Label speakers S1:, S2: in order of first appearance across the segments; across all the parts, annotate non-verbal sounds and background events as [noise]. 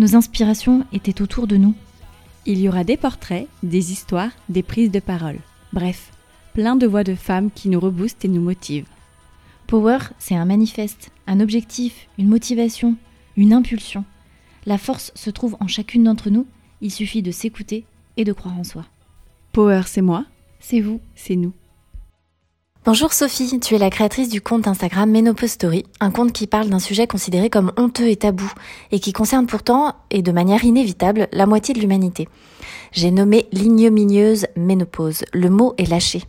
S1: Nos inspirations étaient autour de nous.
S2: Il y aura des portraits, des histoires, des prises de parole. Bref, plein de voix de femmes qui nous reboostent et nous motivent.
S1: Power, c'est un manifeste, un objectif, une motivation, une impulsion. La force se trouve en chacune d'entre nous, il suffit de s'écouter et de croire en soi.
S2: Power, c'est moi,
S1: C'est vous.
S2: c'est nous.
S1: Bonjour Sophie, tu es la créatrice du compte Instagram Ménopause Story, un compte qui parle d'un sujet considéré comme honteux et tabou, et qui concerne pourtant, et de manière inévitable, la moitié de l'humanité. J'ai nommé l'ignominieuse ménopause. Le mot est lâché.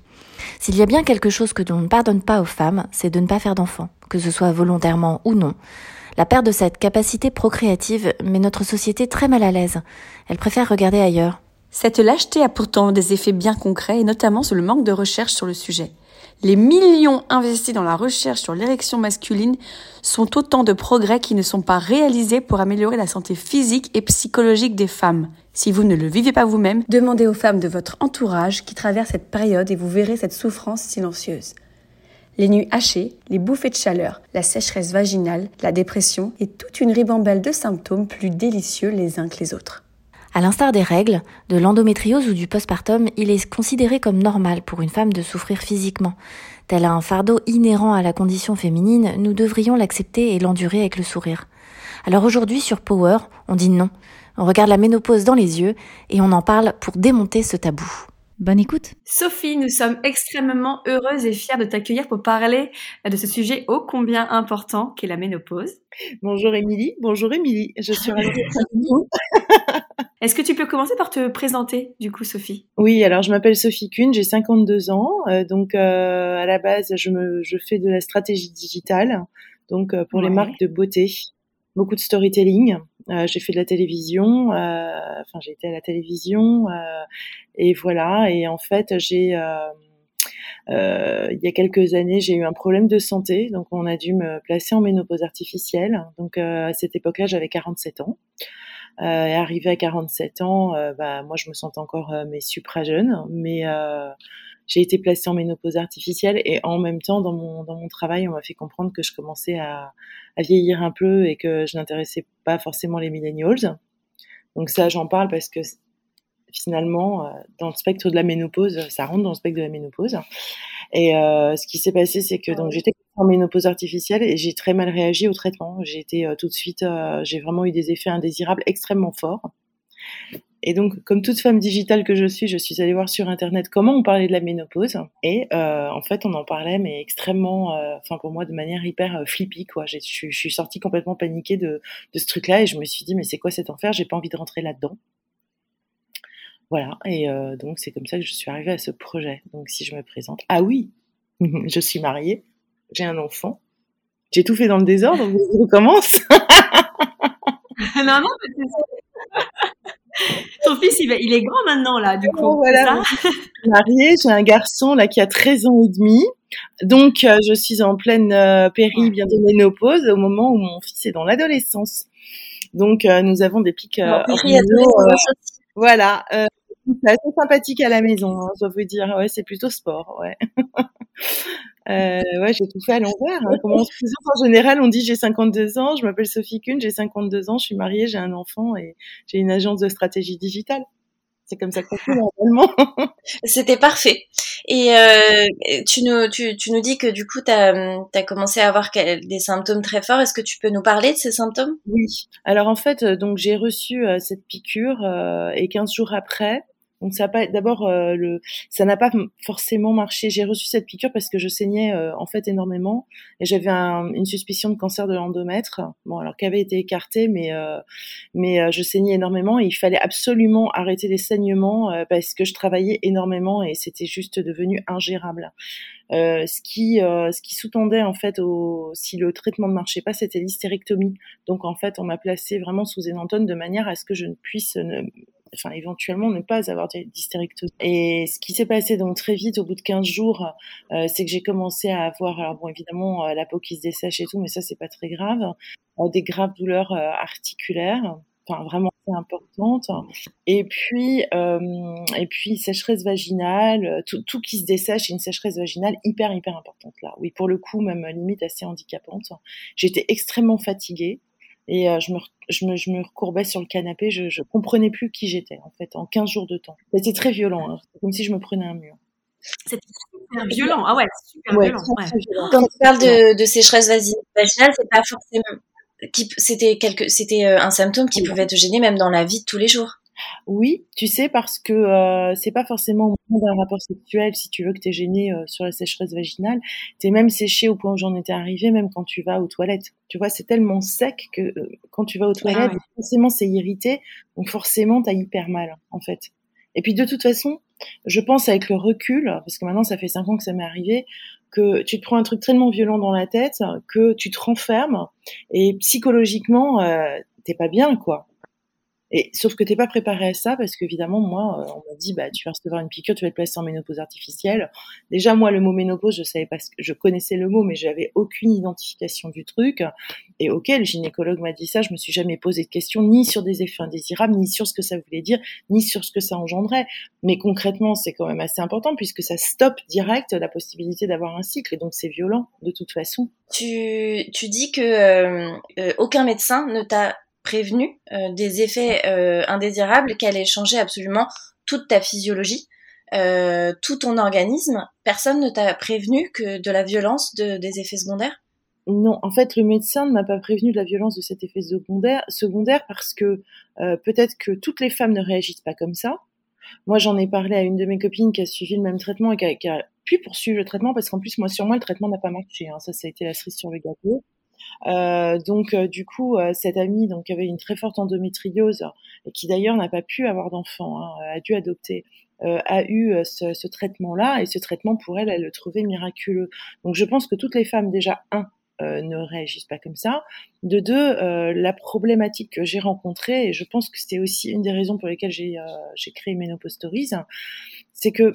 S1: S'il y a bien quelque chose que l'on ne pardonne pas aux femmes, c'est de ne pas faire d'enfants, que ce soit volontairement ou non. La perte de cette capacité procréative met notre société très mal à l'aise. Elle préfère regarder ailleurs.
S3: Cette lâcheté a pourtant des effets bien concrets et notamment sur le manque de recherche sur le sujet. Les millions investis dans la recherche sur l'érection masculine sont autant de progrès qui ne sont pas réalisés pour améliorer la santé physique et psychologique des femmes. Si vous ne le vivez pas vous-même, demandez aux femmes de votre entourage qui traversent cette période et vous verrez cette souffrance silencieuse. Les nuits hachées, les bouffées de chaleur, la sécheresse vaginale, la dépression et toute une ribambelle de symptômes plus délicieux les uns que les autres.
S1: À l'instar des règles, de l'endométriose ou du postpartum, il est considéré comme normal pour une femme de souffrir physiquement. Tel un fardeau inhérent à la condition féminine, nous devrions l'accepter et l'endurer avec le sourire. Alors aujourd'hui sur Power, on dit non. On regarde la ménopause dans les yeux et on en parle pour démonter ce tabou. Bonne écoute
S3: Sophie, nous sommes extrêmement heureuses et fiers de t'accueillir pour parler de ce sujet ô combien important qu'est la ménopause.
S4: Bonjour Émilie, bonjour Émilie, je suis ravie d'être avec vous. [laughs]
S3: Est-ce que tu peux commencer par te présenter, du coup, Sophie?
S4: Oui, alors je m'appelle Sophie Kuhn, j'ai 52 ans, euh, donc euh, à la base je, me, je fais de la stratégie digitale, donc euh, pour les marques de beauté, beaucoup de storytelling. Euh, j'ai fait de la télévision, euh, enfin j'ai été à la télévision euh, et voilà. Et en fait j'ai euh, euh, il y a quelques années, j'ai eu un problème de santé, donc on a dû me placer en ménopause artificielle. Donc euh, à cette époque-là, j'avais 47 ans. Et arrivé à 47 ans, bah, moi je me sens encore mais supra jeune, mais j'ai été placée en ménopause artificielle et en même temps dans mon dans mon travail, on m'a fait comprendre que je commençais à, à vieillir un peu et que je n'intéressais pas forcément les millennials. Donc ça, j'en parle parce que finalement, euh, dans le spectre de la ménopause, ça rentre dans le spectre de la ménopause. Et euh, ce qui s'est passé, c'est que donc j'étais en ménopause artificielle et j'ai très mal réagi au traitement. J'ai été euh, tout de suite, euh, j'ai vraiment eu des effets indésirables extrêmement forts. Et donc, comme toute femme digitale que je suis, je suis allée voir sur internet comment on parlait de la ménopause. Et euh, en fait, on en parlait, mais extrêmement, euh, enfin pour moi, de manière hyper euh, flippy, quoi. Je suis- sortie complètement paniquée de, de ce truc-là et je me suis dit, mais c'est quoi cet enfer? J'ai pas envie de rentrer là-dedans. Voilà, et euh, donc c'est comme ça que je suis arrivée à ce projet. Donc si je me présente, ah oui, [laughs] je suis mariée, j'ai un enfant, j'ai tout fait dans le désordre, vous recommence [laughs]
S3: Non, non, c'est- [laughs] Ton fils, il, est grand maintenant, là, du coup.
S4: Oh, voilà.
S3: ça?
S4: Mariée, j'ai un garçon là qui a 13 ans et demi. Donc euh, je suis en pleine euh, péri, bientôt ménopause, au moment où mon fils est dans l'adolescence. Donc euh, nous avons des pics euh, voilà, c'est assez sympathique à la maison, hein, je dois vous dire. Ouais, c'est plutôt sport, ouais. [laughs] Euh, ouais, j'ai tout fait à l'envers. hein. Comment on se présente en général On dit j'ai 52 ans, je m'appelle Sophie Kuhn, j'ai 52 ans, je suis mariée, j'ai un enfant et j'ai une agence de stratégie digitale. C'est comme ça qu'on fait normalement. [laughs]
S5: C'était parfait. Et euh, tu, nous, tu, tu, nous dis que du coup, tu as, as, commencé à avoir des symptômes très forts. Est-ce que tu peux nous parler de ces symptômes?
S4: Oui. Alors en fait, donc j'ai reçu euh, cette piqûre euh, et 15 jours après, donc ça pas d'abord euh, ça n'a pas forcément marché. J'ai reçu cette piqûre parce que je saignais euh, en fait énormément et j'avais un, une suspicion de cancer de l'endomètre. Bon alors qui avait été écarté mais euh, mais je saignais énormément et il fallait absolument arrêter les saignements parce que je travaillais énormément et c'était juste devenu ingérable. ce qui ce qui sous-tendait en fait au si le traitement ne marchait pas, c'était l'hystérectomie. Donc en fait, on m'a placé vraiment sous énantone de manière à ce que je ne puisse ne, enfin éventuellement ne pas avoir d'hystérectomie. Et ce qui s'est passé donc très vite, au bout de 15 jours, euh, c'est que j'ai commencé à avoir, alors bon évidemment euh, la peau qui se dessèche et tout, mais ça c'est pas très grave, euh, des graves douleurs euh, articulaires, enfin vraiment importantes, et puis et puis sécheresse vaginale, tout, tout qui se dessèche, une sécheresse vaginale hyper hyper importante là. Oui pour le coup même limite assez handicapante. J'étais extrêmement fatiguée. Et euh, je, me, je, me, je me recourbais sur le canapé, je, je comprenais plus qui j'étais, en fait, en 15 jours de temps. C'était très violent, hein. comme si je me prenais un mur.
S3: C'était super violent, ah ouais, super violent.
S5: Quand tu parles de, de sécheresse vaginale, c'est pas forcément. C'était quelque, c'était euh, un symptôme qui pouvait te gêner même dans la vie de tous les jours.
S4: Oui, tu sais, parce que euh, c'est pas forcément au moment d'un rapport sexuel, si tu veux, que tu es gêné euh, sur la sécheresse vaginale. Tu es même séché au point où j'en étais arrivée, même quand tu vas aux toilettes. Tu vois, c'est tellement sec que euh, quand tu vas aux toilettes, forcément, c'est irrité. Donc forcément, tu as hyper mal, en fait. Et puis de toute façon, je pense avec le recul, parce que maintenant, ça fait cinq ans que ça m'est arrivé, que tu te prends un truc tellement violent dans la tête que tu te renfermes et psychologiquement, t'es pas bien, quoi. Et sauf que t'es pas préparé à ça parce qu'évidemment moi euh, on m'a dit bah tu vas recevoir une piqûre, tu vas être placé en ménopause artificielle. Déjà moi le mot ménopause je savais pas ce que je connaissais le mot mais j'avais aucune identification du truc. Et ok le gynécologue m'a dit ça, je me suis jamais posé de questions ni sur des effets indésirables ni sur ce que ça voulait dire ni sur ce que ça engendrait. Mais concrètement c'est quand même assez important puisque ça stoppe direct la possibilité d'avoir un cycle et donc c'est violent de toute façon.
S5: Tu tu dis que euh, euh, aucun médecin ne t'a prévenu euh, des effets euh, indésirables, qu'elle ait changé absolument toute ta physiologie, euh, tout ton organisme. Personne ne t'a prévenu que de la violence de, des effets secondaires?
S4: Non, en fait, le médecin ne m'a pas prévenu de la violence de cet effet secondaire, secondaire parce que peut-être que toutes les femmes ne réagissent pas comme ça. Moi, j'en ai parlé à une de mes copines qui a suivi le même traitement et qui a, qui a pu poursuivre le traitement parce qu'en plus, moi, sur moi, le traitement n'a pas marché. Hein. Ça, ça a été la cerise sur le gâteau. Euh, donc euh, du coup, euh, cette amie donc avait une très forte endométriose et qui d'ailleurs n'a pas pu avoir d'enfant, hein, a dû adopter. a eu ce, traitement-là et ce traitement pour elle, elle le trouvait miraculeux. Donc je pense que toutes les femmes déjà un ne réagissent pas comme ça. De deux, la problématique que j'ai rencontrée, et je pense que c'était aussi une des raisons pour lesquelles j'ai créé Menopause Stories, c'est que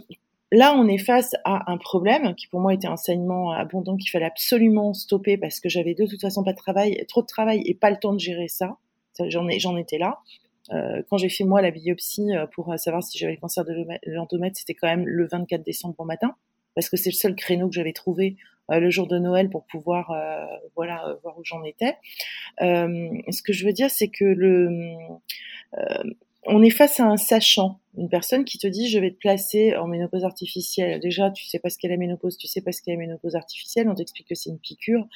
S4: Là, on est face à un problème qui pour moi était un saignement abondant qu'il fallait absolument stopper parce que j'avais de toute façon pas de travail, trop de travail et pas le temps de gérer ça. J'en j'en étais là. Euh, quand j'ai fait moi la biopsie euh, pour savoir si j'avais le cancer de l'endomètre, c'était quand même le 24 décembre au matin parce que c'est le seul créneau que j'avais trouvé euh, le jour de Noël pour pouvoir voilà voir où j'en étais. ce que je veux dire, c'est que le on est face à un sachant, une personne qui te dit je vais te placer en ménopause artificielle. Déjà, tu sais pas ce qu'est la ménopause, tu sais pas ce qu'est la ménopause artificielle, on t'explique que c'est une piqûre.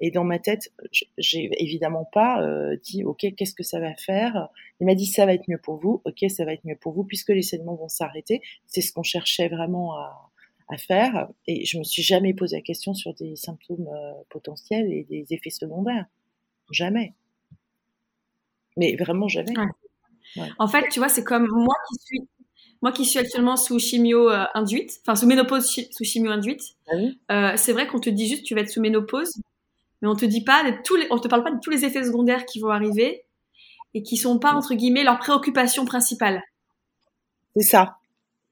S4: Et dans ma tête, j'ai évidemment pas euh, dit ok qu'est-ce que ça va faire? Il m'a dit ça va être mieux pour vous, ok ça va être mieux pour vous puisque les saignements vont s'arrêter. C'est ce qu'on cherchait vraiment à, faire. Et je me suis jamais posé la question sur des symptômes euh, potentiels et des effets secondaires. Jamais. Mais vraiment jamais.
S3: En fait, tu vois, c'est comme moi qui suis, moi qui suis actuellement sous chimio euh, induite, enfin sous ménopause sous chimio induite. Ah euh, c'est vrai qu'on te dit juste tu vas être sous ménopause, mais on te dit pas de tous les, on te parle pas de tous les effets secondaires qui vont arriver et qui sont pas entre guillemets leur préoccupation principale.
S4: C'est ça.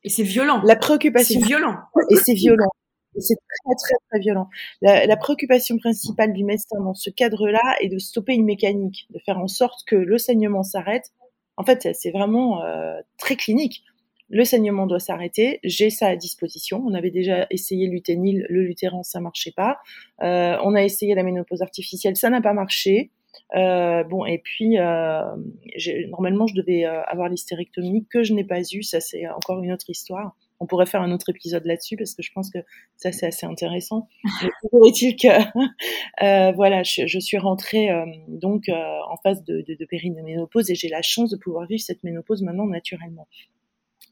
S3: Et c'est violent.
S4: La préoccupation.
S3: C'est violent. [laughs]
S4: Et c'est violent. C'est très très très violent. La, la, préoccupation principale du médecin dans ce cadre-là est de stopper une mécanique, de faire en sorte que le saignement s'arrête en fait, c'est vraiment euh, très clinique. Le saignement doit s'arrêter. J'ai ça à disposition. On avait déjà essayé l'uténil, le lutéran, ça marchait pas. Euh, on a essayé la ménopause artificielle, ça n'a pas marché. Euh, bon, et puis, normalement, je devais avoir l'hystérectomie que je n'ai pas eu. Ça, c'est encore une autre histoire. On pourrait faire un autre épisode là-dessus parce que je pense que ça, c'est assez intéressant. Est-il que, [laughs] euh, voilà, je, suis rentrée euh, donc en phase de, de, de périménopause et j'ai la chance de pouvoir vivre cette ménopause maintenant naturellement.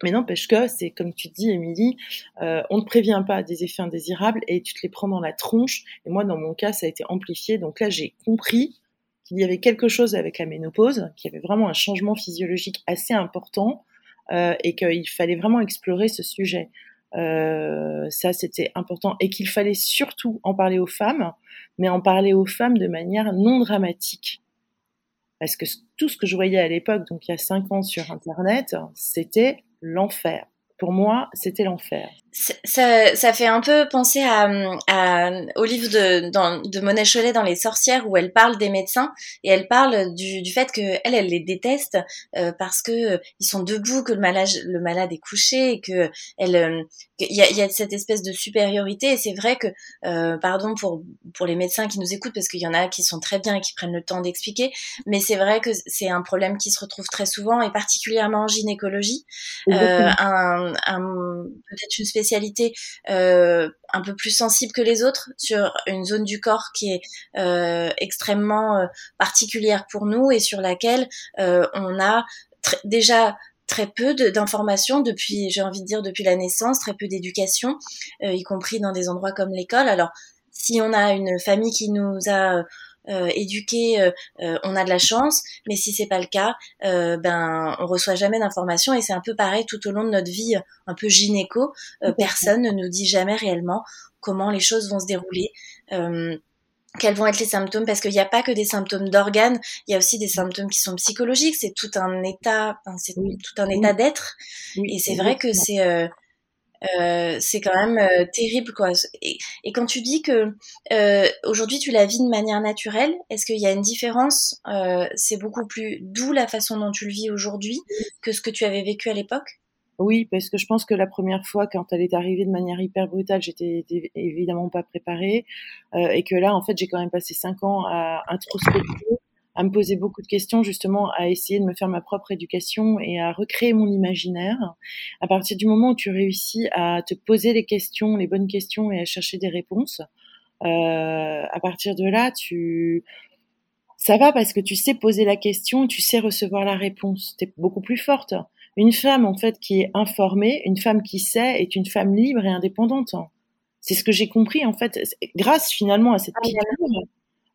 S4: Mais n'empêche que c'est comme tu dis, Émilie, euh, on ne prévient pas des effets indésirables et tu te les prends dans la tronche. Et moi, dans mon cas, ça a été amplifié. Donc là, j'ai compris qu'il y avait quelque chose avec la ménopause, qu'il y avait vraiment un changement physiologique assez important euh, et qu'il fallait vraiment explorer ce sujet. Euh, ça, c'était important et qu'il fallait surtout en parler aux femmes, mais en parler aux femmes de manière non dramatique. Parce que tout ce que je voyais à l'époque, donc il y a cinq ans sur Internet, c'était l'enfer. Pour moi, c'était l'enfer.
S5: Ça, ça, fait un peu penser à, à au livre de, dans, de Monet Cholet dans Les Sorcières où elle parle des médecins et elle parle du, du fait que elle, elle les déteste euh, parce que euh, ils sont debout, que le malade, le malade est couché et que elle, euh, il y, a, y, a, cette espèce de supériorité et c'est vrai que, euh, pardon pour pour les médecins qui nous écoutent parce qu'il y en a qui sont très bien et qui prennent le temps d'expliquer, mais c'est vrai que c'est un problème qui se retrouve très souvent et particulièrement en gynécologie, un, un peut-être une spécialité euh, un peu plus sensible que les autres sur une zone du corps qui est euh, extrêmement euh, particulière pour nous et sur laquelle on a déjà très peu d'informations depuis, j'ai envie de dire depuis la naissance, très peu d'éducation, y compris dans des endroits comme l'école. Alors, si on a une famille qui nous a éduqués, euh, euh, on a de la chance, mais si c'est pas le cas, ben on reçoit jamais d'informations et c'est un peu pareil tout au long de notre vie, un peu gynéco. personne ne nous dit jamais réellement comment les choses vont se dérouler. quels vont être les symptômes parce qu'il n'y a pas que des symptômes d'organes, il y a aussi des symptômes qui sont psychologiques, c'est tout un état, c'est tout un état d'être et c'est vrai que c'est euh, c'est quand même euh, terrible quoi. Et, et, quand tu dis que euh, aujourd'hui tu la vis de manière naturelle, est-ce qu'il y a une différence euh, C'est beaucoup plus doux la façon dont tu le vis aujourd'hui que ce que tu avais vécu à l'époque?
S4: Oui, parce que je pense que la première fois, quand elle est arrivée de manière hyper brutale, j'étais évidemment pas préparée, euh, et que là, en fait, j'ai quand même passé cinq ans à introspecter à me poser beaucoup de questions, justement, à essayer de me faire ma propre éducation et à recréer mon imaginaire. À partir du moment où tu réussis à te poser les questions, les bonnes questions et à chercher des réponses, euh, à partir de là, tu ça va parce que tu sais poser la question, tu sais recevoir la réponse. T'es beaucoup plus forte. Une femme en fait qui est informée, une femme qui sait, est une femme libre et indépendante. C'est ce que j'ai compris en fait, grâce finalement à cette ah,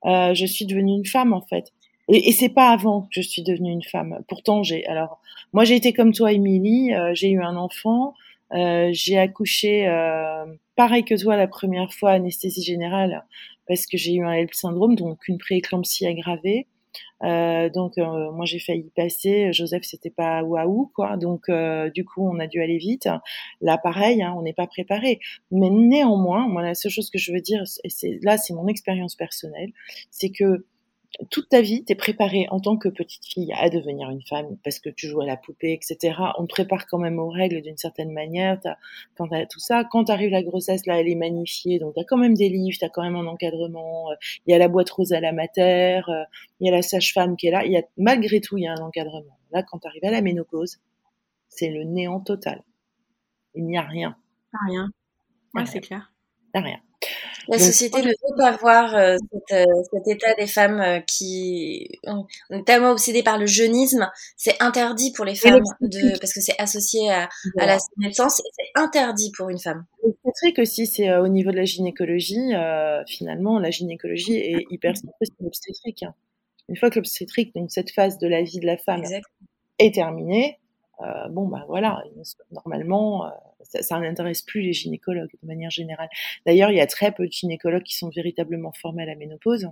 S4: euh, je suis devenue une femme en fait. Et, et c'est pas avant que je suis devenue une femme. Pourtant, j'ai alors moi j'ai été comme toi, Émilie. Euh, j'ai eu un enfant. Euh, j'ai accouché euh, pareil que toi la première fois, anesthésie générale, parce que j'ai eu un HELP syndrome, donc une prééclampsie aggravée. Euh, donc euh, moi j'ai failli passer. Joseph c'était pas waouh quoi. Donc euh, du coup on a dû aller vite. Là pareil, hein, on n'est pas préparé. Mais néanmoins, moi la seule chose que je veux dire, c'est là c'est mon expérience personnelle, c'est que toute ta vie, t'es préparée en tant que petite fille à devenir une femme parce que tu joues à la poupée, etc. On te prépare quand même aux règles d'une certaine manière. As, quand t'as tout ça, quand arrive la grossesse, là, elle est magnifiée. Donc t'as quand même des livres, t'as quand même un encadrement. Euh, il y a la boîte rose à la mater, euh, il y a la sage-femme qui est là. Il y a malgré tout, il y a un encadrement. Là, quand t'arrives à la ménopause, c'est le néant total. Il n'y a rien.
S3: Rien. Ouais, c'est clair.
S4: Rien.
S5: La société ne veut pas voir euh, [laughs] euh, cet état des femmes euh, qui on est tellement obsédées par le jeunisme. C'est interdit pour les femmes de, parce que c'est associé à, à, la naissance et c'est interdit pour une femme.
S4: C'est vrai que si c'est au niveau de la gynécologie, finalement, la gynécologie est hyper centrée sur l'obstétrique. Une fois que l'obstétrique, donc cette phase de la vie de la femme, est terminée, euh, bon bah voilà, normalement, euh, ça, ça n'intéresse plus les gynécologues de manière générale. D'ailleurs, il y a très peu de gynécologues qui sont véritablement formés à la ménopause.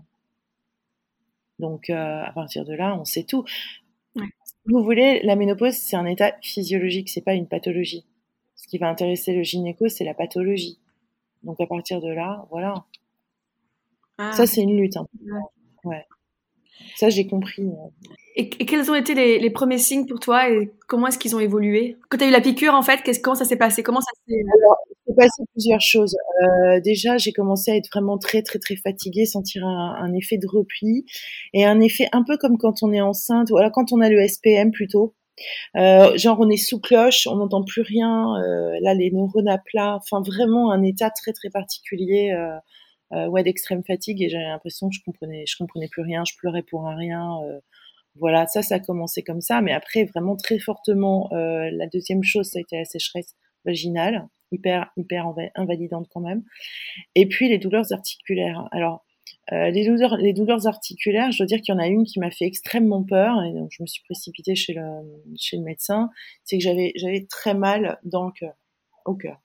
S4: Donc euh, à partir de là, on sait tout. Ouais. vous voulez, la ménopause, c'est un état physiologique, c'est pas une pathologie. Ce qui va intéresser le gynéco, c'est la pathologie. Donc à partir de là, voilà. Ah. Ça, c'est une lutte. Hein. Ouais. Ça, j'ai compris.
S3: Et, quels ont été les, premiers signes pour toi et comment est-ce qu'ils ont évolué? Quand tu as eu la piqûre, en fait, comment ça s'est passé? Comment ça s'est...
S4: Passé plusieurs choses. Euh, déjà, j'ai commencé à être vraiment très, très, très fatiguée, sentir un, effet de repli et un effet un peu comme quand on est enceinte, ou alors quand on a le SPM plutôt. Euh, genre on est sous cloche, on n'entend plus rien, euh, là les neurones à plat, enfin vraiment un état très très particulier, ouais d'extrême fatigue et j'avais l'impression que je comprenais, je comprenais plus rien, je pleurais pour un rien, voilà, ça, ça a commencé comme ça, mais après, vraiment très fortement, euh, la deuxième chose, ça a été la sécheresse vaginale, hyper, hyper invalidante quand même. Et puis, les douleurs articulaires. Alors, euh, les, douleurs, les douleurs articulaires, je dois dire qu'il y en a une qui m'a fait extrêmement peur, et donc je me suis précipitée chez le, chez le médecin, c'est que j'avais, j'avais très mal dans le cœur, au cœur.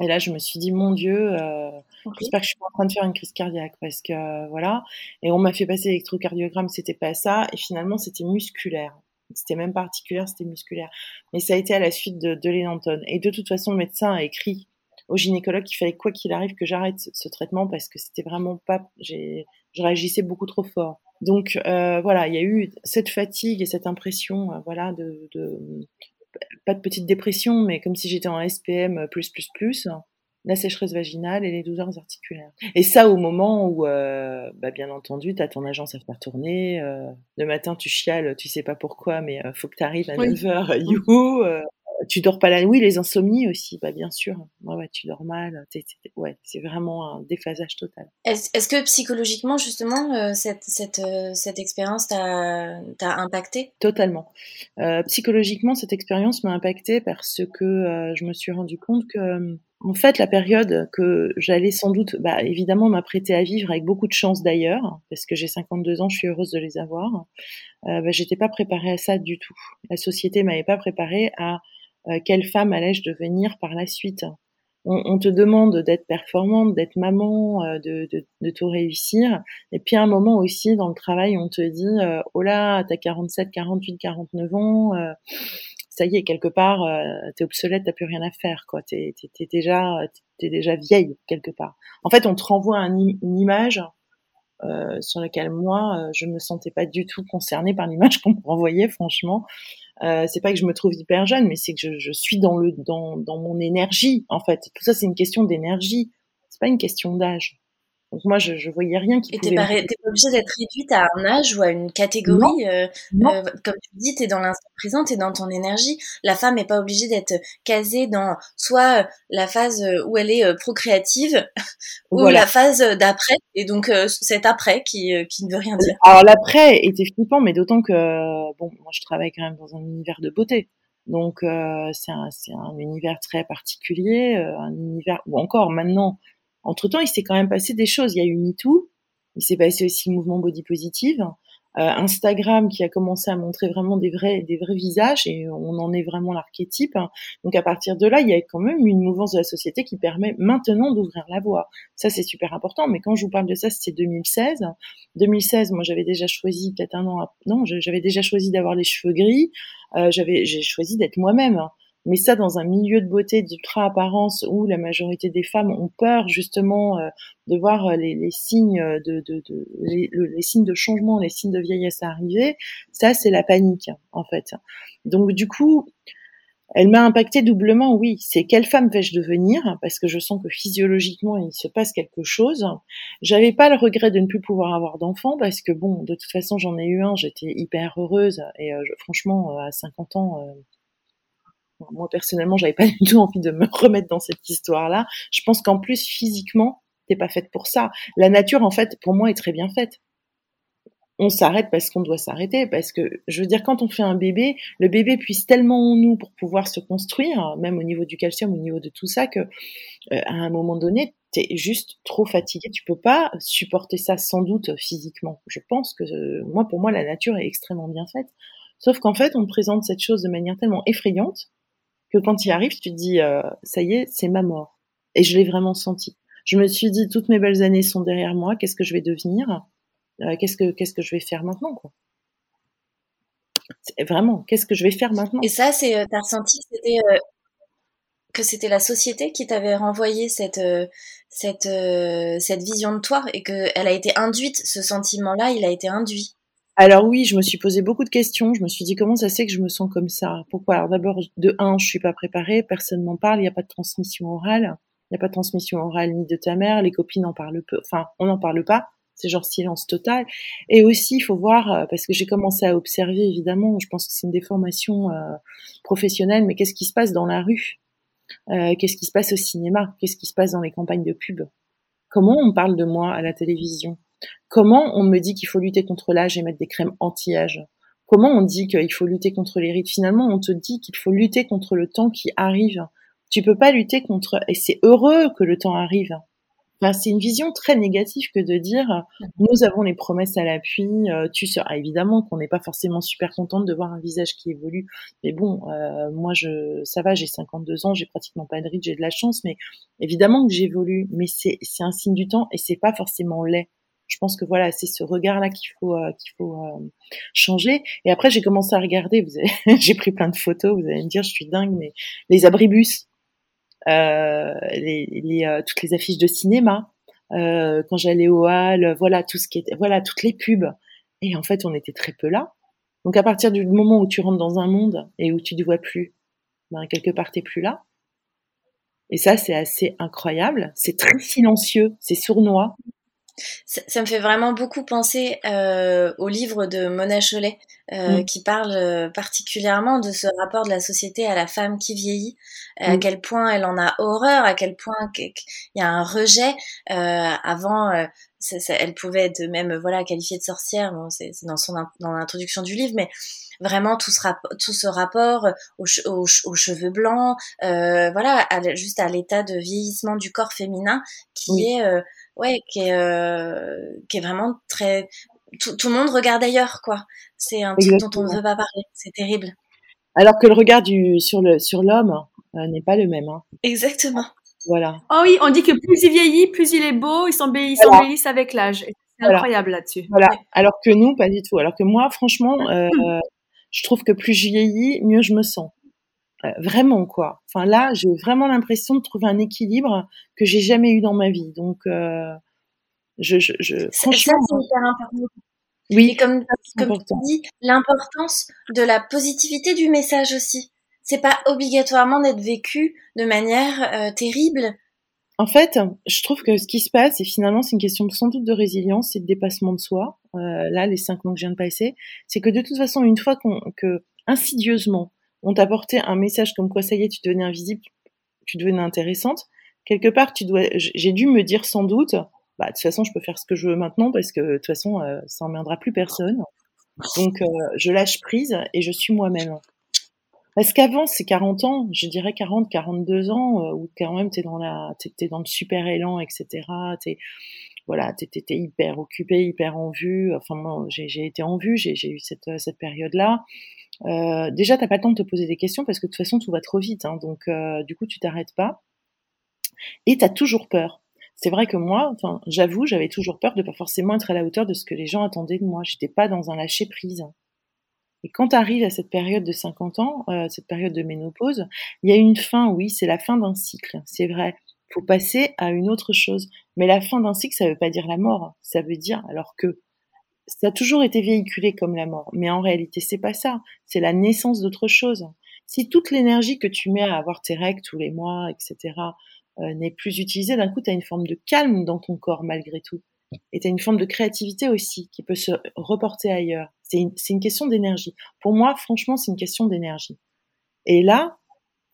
S4: Et là, je me suis dit, mon Dieu, euh, j'espère que je suis pas en train de faire une crise cardiaque parce que euh, voilà. Et on m'a fait passer l'électrocardiogramme, c'était pas ça. Et finalement, c'était musculaire. C'était même pas articulaire, c'était musculaire. Mais ça a été à la suite de, de l'énantone. Et de toute façon, le médecin a écrit au gynécologue qu'il fallait quoi qu'il arrive que j'arrête ce, traitement parce que c'était vraiment pas, j'ai, je réagissais beaucoup trop fort. Donc euh, voilà, il y a eu cette fatigue et cette impression, euh, voilà, de, de pas de petite dépression, mais comme si j'étais en SPM plus plus plus, la sécheresse vaginale et les douleurs articulaires. Et ça au moment où, euh, bah, bien entendu, tu as ton agence à faire tourner. Euh, le matin, tu chiales, tu sais pas pourquoi, mais euh, faut que tu arrives à 9h, [laughs] youhou tu dors pas la nuit, les insomnies aussi, bah bien sûr. Ouais, ouais tu dors mal. ouais, c'est vraiment un déphasage total.
S5: Est-ce que psychologiquement, justement, euh, cette, cette, euh, cette expérience t'a impacté?
S4: Totalement. Euh, psychologiquement, cette expérience m'a impacté parce que je me suis rendu compte que, en fait, la période que j'allais sans doute, bah, évidemment, m'apprêter à vivre avec beaucoup de chance d'ailleurs, parce que j'ai 52 ans, je suis heureuse de les avoir. Bah, j'étais pas préparée à ça du tout. La société m'avait pas préparée à euh, quelle femme allais-je devenir par la suite? On, te demande d'être performante, d'être maman, euh, de, de, de, tout réussir. Et puis à un moment aussi dans le travail, on te dit euh, oh là, t'as 47, 48, 49 ans, ça y est quelque part, t'es obsolète, t'as plus rien à faire quoi. T'es es, déjà t'es déjà vieille quelque part. En fait, on te renvoie une image sur laquelle moi je me sentais pas du tout concernée par l'image [laughs] qu'on me renvoyait franchement euh, c'est pas que je me trouve hyper jeune, mais c'est que je, je, suis dans le dans, dans mon énergie en fait. Tout ça, c'est une question d'énergie. C'est pas une question d'âge. Donc moi, je, je voyais rien qui
S5: Et t'es pas, pas obligée d'être réduite à un âge ou à une catégorie. Euh, euh, comme tu dis, t'es dans l'instant présent, t'es dans ton énergie. La femme est pas obligée d'être casée dans soit euh, la phase euh, où elle est procréative [laughs] ou la phase d'après. Et donc cet après qui, qui ne veut rien dire.
S4: Alors l'après était flippant, mais d'autant que bon, moi je travaille quand même dans un univers de beauté. Donc euh, c'est un, un, univers très particulier, un univers ou encore maintenant entre-temps, il s'est quand même passé des choses. Il y a eu MeToo, il s'est passé aussi le mouvement body positive, euh, Instagram qui a commencé à montrer vraiment des vrais, des vrais visages et on en est vraiment l'archétype. Donc à partir de là, il y a quand même une mouvance de la société qui permet maintenant d'ouvrir la voie. Ça c'est super important. Mais quand je vous parle de ça, c'était 2016. 2016, moi j'avais déjà choisi peut-être un an. Non, j'avais déjà choisi d'avoir les cheveux gris. Euh, j'avais, j'ai choisi d'être moi-même. Mais ça, dans un milieu de beauté d'ultra apparence où la majorité des femmes ont peur justement euh, de voir euh, les, les signes de, de, de les, les, signes de changement, les signes de vieillesse arriver, ça c'est la panique en fait. Donc du coup, elle m'a impacté doublement. Oui, c'est quelle femme vais-je devenir? Parce que je sens que physiologiquement il se passe quelque chose. J'avais pas le regret de ne plus pouvoir avoir d'enfants parce que bon, de toute façon j'en ai eu un, j'étais hyper heureuse et euh, franchement à 50 ans moi personnellement, j'avais pas [laughs] du tout envie de me remettre dans cette histoire-là. Je pense qu'en plus physiquement, t'es pas faite pour ça. La nature, en fait, pour moi, est très bien faite. On s'arrête parce qu'on doit s'arrêter, parce que je veux dire, quand on fait un bébé, le bébé puise tellement en nous pour pouvoir se construire, même au niveau du calcium, au niveau de tout ça, que euh, à un moment donné, t'es juste trop fatigué. Tu peux pas supporter ça sans doute physiquement. Je pense que euh, moi, pour moi, la nature est extrêmement bien faite. Sauf qu'en fait, on présente cette chose de manière tellement effrayante quand il arrive, tu dis, euh, ça y est, c'est ma mort. Et je l'ai vraiment senti. Je me suis dit, toutes mes belles années sont derrière moi, qu'est-ce que je vais devenir? Euh, Qu'est-ce que je vais faire maintenant quoi? Vraiment, qu'est-ce que je vais faire maintenant?
S5: Et ça, c'est, euh, t'as ressenti que c'était que c'était la société qui t'avait renvoyé cette cette vision de toi et que elle a été induite, ce sentiment-là, il a été induit?
S4: Alors oui, je me suis posé beaucoup de questions. Je me suis dit comment ça c'est que je me sens comme ça? Pourquoi? Alors d'abord, de un, je suis pas préparée, personne m'en parle, il n'y a pas de transmission orale. Il n'y a pas de transmission orale ni de ta mère, les copines n'en parlent peu. Enfin, on n'en parle pas. C'est genre silence total. Et aussi, il faut voir, euh, parce que j'ai commencé à observer, évidemment, je pense que c'est une déformation euh, professionnelle, mais qu'est-ce qui se passe dans la rue? Euh, Qu'est-ce qui se passe au cinéma? Qu'est-ce qui se passe dans les campagnes de pub? Comment on parle de moi à la télévision? Comment on me dit qu'il faut lutter contre l'âge et mettre des crèmes anti-âge? Comment on dit qu'il faut lutter contre les rides Finalement, on te dit qu'il faut lutter contre le temps qui arrive. Tu peux pas lutter contre, et c'est heureux que le temps arrive. C'est une vision très négative que de dire nous avons les promesses à l'appui, euh, tu seras évidemment qu'on n'est pas forcément super contente de voir un visage qui évolue, mais bon, euh, moi je ça va, j'ai 52 ans, j'ai pratiquement pas de rides, j'ai de la chance, mais évidemment que j'évolue, mais c'est c'est un signe du temps et c'est pas forcément laid je pense que voilà, c'est ce regard-là qu'il faut euh, qu'il faut euh, changer. Et après, j'ai commencé à regarder. Vous [laughs] j'ai pris plein de photos. Vous allez me dire, je suis dingue, mais les abribus, euh, les, les euh, toutes les affiches de cinéma, quand j'allais au hall, voilà tout ce qui était, voilà toutes les pubs. Et en fait, on était très peu là. Donc à partir du moment où tu rentres dans un monde et où tu ne vois plus, ben quelque part t'es plus là. Et ça, c'est assez incroyable. C'est très silencieux, c'est sournois.
S5: Ça, me fait vraiment beaucoup penser euh, au livre de Mona Cholet, euh, mm. qui parle euh, particulièrement de ce rapport de la société à la femme qui vieillit, à mm. quel point elle en a horreur, à quel point il y a un rejet. avant, elle pouvait être même voilà qualifiée de sorcière, bon, c'est dans son dans l'introduction du livre, mais vraiment tout ce, tout ce rapport aux, aux, cheveux blancs, voilà, juste à l'état de vieillissement du corps féminin qui est ouais, qui est, euh, qui est vraiment très. Tout, tout, le monde regarde ailleurs, quoi. C'est un truc dont on ne veut pas parler. C'est terrible.
S4: Alors que le regard du, sur l'homme euh, n'est pas le même. Hein.
S5: Exactement.
S4: Voilà.
S3: Oh oui, on dit que plus il vieillit, plus il est beau, il s'embellit, s'embellissent avec l'âge. C'est incroyable là-dessus.
S4: Voilà. Alors que nous, pas du tout. Alors que moi, franchement, [laughs] euh, je trouve que plus je vieillis, mieux je me sens. Euh, vraiment quoi. Enfin là, j'ai vraiment l'impression de trouver un équilibre que j'ai jamais eu dans ma vie. Donc, euh, je, je, je franchement,
S5: c'est hyper important. Oui, Et comme, comme tu dis, l'importance de la positivité du message aussi. C'est pas obligatoirement d'être vécu de manière euh, terrible.
S4: En fait, je trouve que ce qui se passe, et finalement, c'est une question sans doute de résilience et de dépassement de soi. Euh, là, les cinq mois que je viens de passer, c'est que de toute façon, une fois qu'on, que insidieusement, on t'apportait un message comme quoi ça y est, tu devenais invisible, tu devenais intéressante. Quelque part, tu dois, j'ai dû me dire sans doute, bah de toute façon, je peux faire ce que je veux maintenant parce que de toute façon, euh, ça emmerdera plus personne. Donc, euh, je lâche prise et je suis moi-même. Parce qu'avant, c'est 40 ans, je dirais 40, 42 ans, euh, où quand même t'es dans dans le super élan, etc. voilà, t'étais hyper occupé, hyper en vue. Enfin, moi, j'ai, été en vue, j'ai, eu cette, cette période-là. Euh, déjà, t'as pas le temps de te poser des questions parce que de toute façon, tout va trop vite. Hein, donc, euh, du coup, tu t'arrêtes pas. Et t'as toujours peur. C'est vrai que moi, j'avoue, j'avais toujours peur de pas forcément être à la hauteur de ce que les gens attendaient de moi. J'étais pas dans un lâcher prise. Et quand tu arrives à cette période de 50 ans, euh, cette période de ménopause, il y a une fin, oui, c'est la fin d'un cycle, c'est vrai. Faut passer à une autre chose. Mais la fin d'un cycle, ça veut pas dire la mort. Ça veut dire, alors que ça a toujours été véhiculé comme la mort, mais en réalité c'est pas ça, c'est la naissance d'autre chose. Si toute l'énergie que tu mets à avoir tes règles tous les mois, etc., euh, n'est plus utilisée, d'un coup tu as une forme de calme dans ton corps malgré tout. Et tu as une forme de créativité aussi qui peut se reporter ailleurs. C'est une, une question d'énergie. Pour moi, franchement, c'est une question d'énergie. Et là,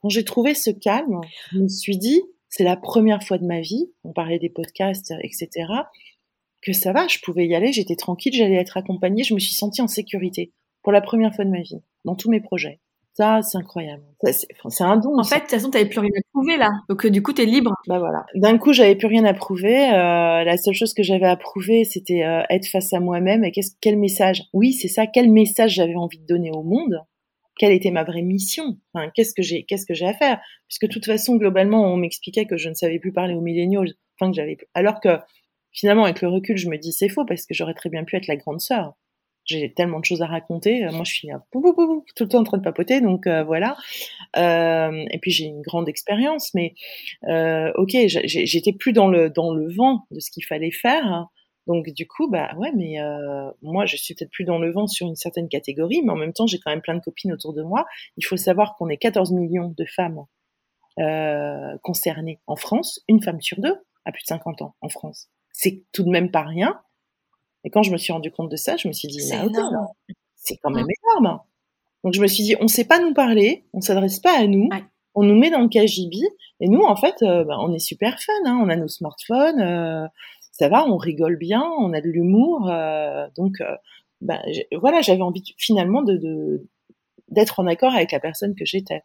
S4: quand j'ai trouvé ce calme, je me suis dit, c'est la première fois de ma vie, on parlait des podcasts, etc., que ça va, je pouvais y aller, j'étais tranquille, j'allais être accompagnée, je me suis sentie en sécurité pour la première fois de ma vie, dans tous mes projets. Ça, c'est incroyable. C'est un don.
S3: En fait, de toute façon, t'avais plus rien à prouver là. Donc, euh, du coup, t'es libre.
S4: Bah voilà. D'un coup, j'avais plus rien à prouver. Euh, la seule chose que j'avais à prouver, c'était euh, être face à moi-même. Et qu'est-ce, quel message? Oui, c'est ça. Quel message j'avais envie de donner au monde? Quelle était ma vraie mission? Qu'est-ce que j'ai, qu'est-ce que j'ai à faire? Puisque de toute façon, globalement, on m'expliquait que je ne savais plus parler aux. Enfin, que j'avais. Alors que finalement, avec le recul, je me dis c'est faux parce que j'aurais très bien pu être la grande sœur. J'ai tellement de choses à raconter. Euh, moi, je suis tout le temps en train de papoter, donc euh, voilà. Euh, et puis j'ai une grande expérience, mais euh, ok, j'étais plus dans le dans le vent de ce qu'il fallait faire. Donc du coup, bah ouais, mais euh, moi je suis peut-être plus dans le vent sur une certaine catégorie, mais en même temps j'ai quand même plein de copines autour de moi. Il faut savoir qu'on est 14 millions de femmes euh, concernées en France, une femme sur deux à plus de 50 ans en France. C'est tout de même pas rien. Et quand je me suis rendu compte de ça, je me suis dit, c'est quand même énorme. Donc je me suis dit, on sait pas nous parler, on s'adresse pas à nous, on nous met dans le KGB, et nous en fait, euh, bah, on est super fun, hein, on a nos smartphones, euh, ça va, on rigole bien, on a de l'humour, euh, donc bah, voilà, j'avais envie finalement de d'être en accord avec la personne que j'étais.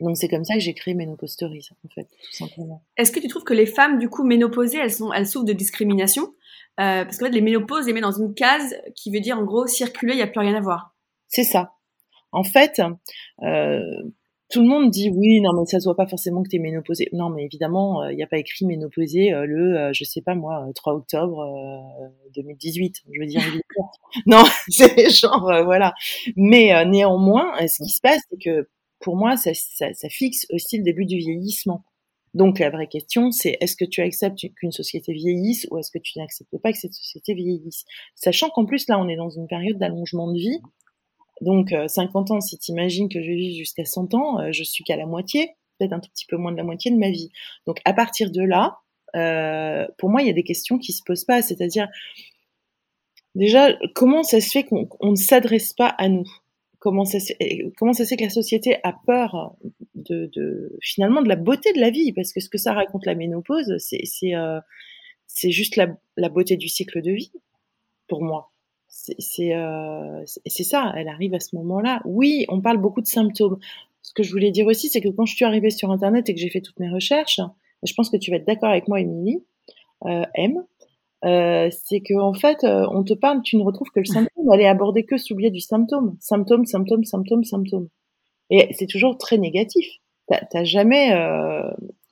S4: Donc c'est comme ça que j'ai créé Ménopause Stories, en fait, tout simplement.
S3: Est-ce que tu trouves que les femmes, du coup, ménopausées, elles, sont, elles souffrent de discrimination? Euh, Parce qu'en fait, les ménopauses les met dans une case qui veut dire, en gros, circuler, il n'y a plus rien à voir.
S4: C'est ça. En fait, euh, tout le monde dit oui, non, mais ça se voit pas forcément que tu es ménopausée. Non, mais évidemment, euh, il n'y a pas écrit ménopausée euh, le, euh, je sais pas moi, 3 octobre 2018. Je veux dire, [laughs] non, [laughs] c'est genre, voilà. Mais néanmoins, ce qui se passe, c'est que pour moi, ça, ça, ça, fixe aussi le début du vieillissement. Donc la vraie question, c'est est-ce que tu acceptes qu'une société vieillisse ou est-ce que tu n'acceptes pas que cette société vieillisse? Sachant qu'en plus, là, on est dans une période d'allongement de vie. Donc 50 ans, si tu imagines que je vis jusqu'à 100 ans, euh, je suis qu'à la moitié, peut-être un tout petit peu moins de la moitié de ma vie. Donc à partir de là, euh, pour moi, il y a des questions qui se posent pas. C'est-à-dire, déjà, comment ça se fait qu'on ne s'adresse pas à nous? Comment ça, comment ça se fait que la société a peur de, de, finalement de la beauté de la vie? Parce que ce que ça raconte la ménopause c'est euh, juste la, beauté du cycle de vie pour moi c'est euh, c'est ça elle arrive à ce moment-là oui on parle beaucoup de symptômes ce que je voulais dire aussi c'est que quand je suis arrivée sur internet et que j'ai fait toutes mes recherches je pense que tu vas être d'accord avec moi Émilie euh, M euh, c'est que en fait, on te parle, tu ne retrouves que le [laughs] symptôme, elle est abordée que sous le biais du symptôme, symptôme, symptôme, symptôme, symptôme. Et c'est toujours très négatif. T'as jamais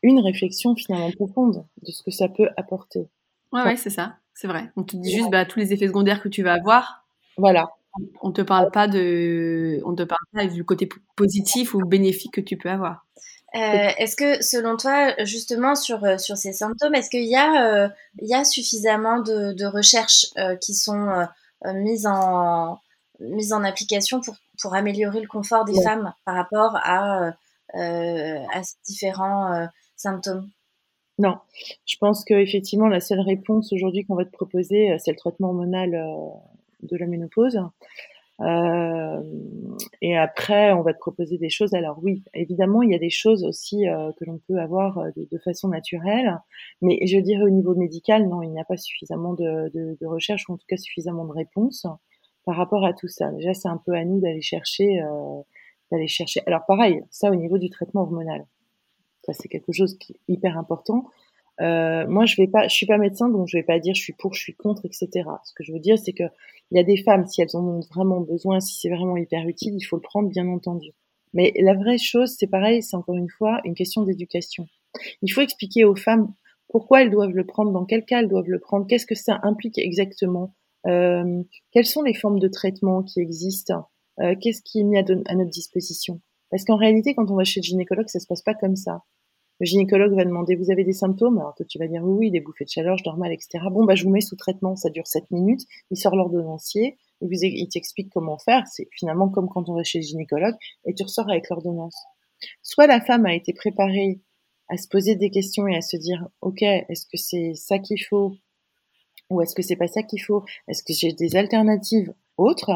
S4: une réflexion finalement profonde de ce que ça peut apporter.
S3: Ouais, ouais, c'est ça, c'est vrai. On te dit juste bah, tous les effets secondaires que tu vas avoir.
S4: Voilà.
S3: On te parle pas de, on te parle pas du côté positif ou bénéfique que tu peux avoir.
S5: Euh, est-ce que, selon toi, justement, sur, euh, sur ces symptômes, est-ce qu'il y, a, euh, il y a suffisamment de, de recherches qui sont mises, en, mises en application pour, pour améliorer le confort des femmes par rapport à, à ces différents symptômes?
S4: Non, je pense qu'effectivement, la seule réponse aujourd'hui qu'on va te proposer, c'est le traitement hormonal de la ménopause. Euh, et après, on va te proposer des choses. Alors oui, évidemment, il y a des choses aussi euh, que l'on peut avoir euh, de, façon naturelle, mais je dirais au niveau médical, non, il n'y a pas suffisamment de, recherche, ou en tout cas suffisamment de réponses par rapport à tout ça. Déjà, c'est un peu à nous d'aller chercher, euh, d'aller chercher. Alors pareil, ça au niveau du traitement hormonal, c'est quelque chose qui est hyper important. Euh, moi, je vais pas, je suis pas médecin, donc je vais pas dire je suis pour, je suis contre, etc. Ce que je veux dire, c'est que il y a des femmes, si elles en ont vraiment besoin, si c'est vraiment hyper utile, il faut le prendre, bien entendu. Mais la vraie chose, c'est pareil, c'est encore une fois une question d'éducation. Il faut expliquer aux femmes pourquoi elles doivent le prendre, dans quel cas elles doivent le prendre, qu'est-ce que ça implique exactement, euh, quelles sont les formes de traitement qui existent, euh, qu'est-ce qui est mis à, à notre disposition. Parce qu'en réalité, quand on va chez le gynécologue, ça se passe pas comme ça. Le gynécologue va demander, vous avez des symptômes? Alors toi, tu vas dire, oui, oui, des bouffées de chaleur, je dors mal, etc. Bon, bah, je vous mets sous traitement, ça dure 7 minutes. Il sort l'ordonnancier, il, t'explique comment faire. C'est finalement comme quand on va chez le gynécologue, et tu ressors avec l'ordonnance. Soit la femme a été préparée à se poser des questions et à se dire, OK, est-ce que c'est ça qu'il faut? Ou est-ce que c'est pas ça qu'il faut? Est-ce que j'ai des alternatives autres?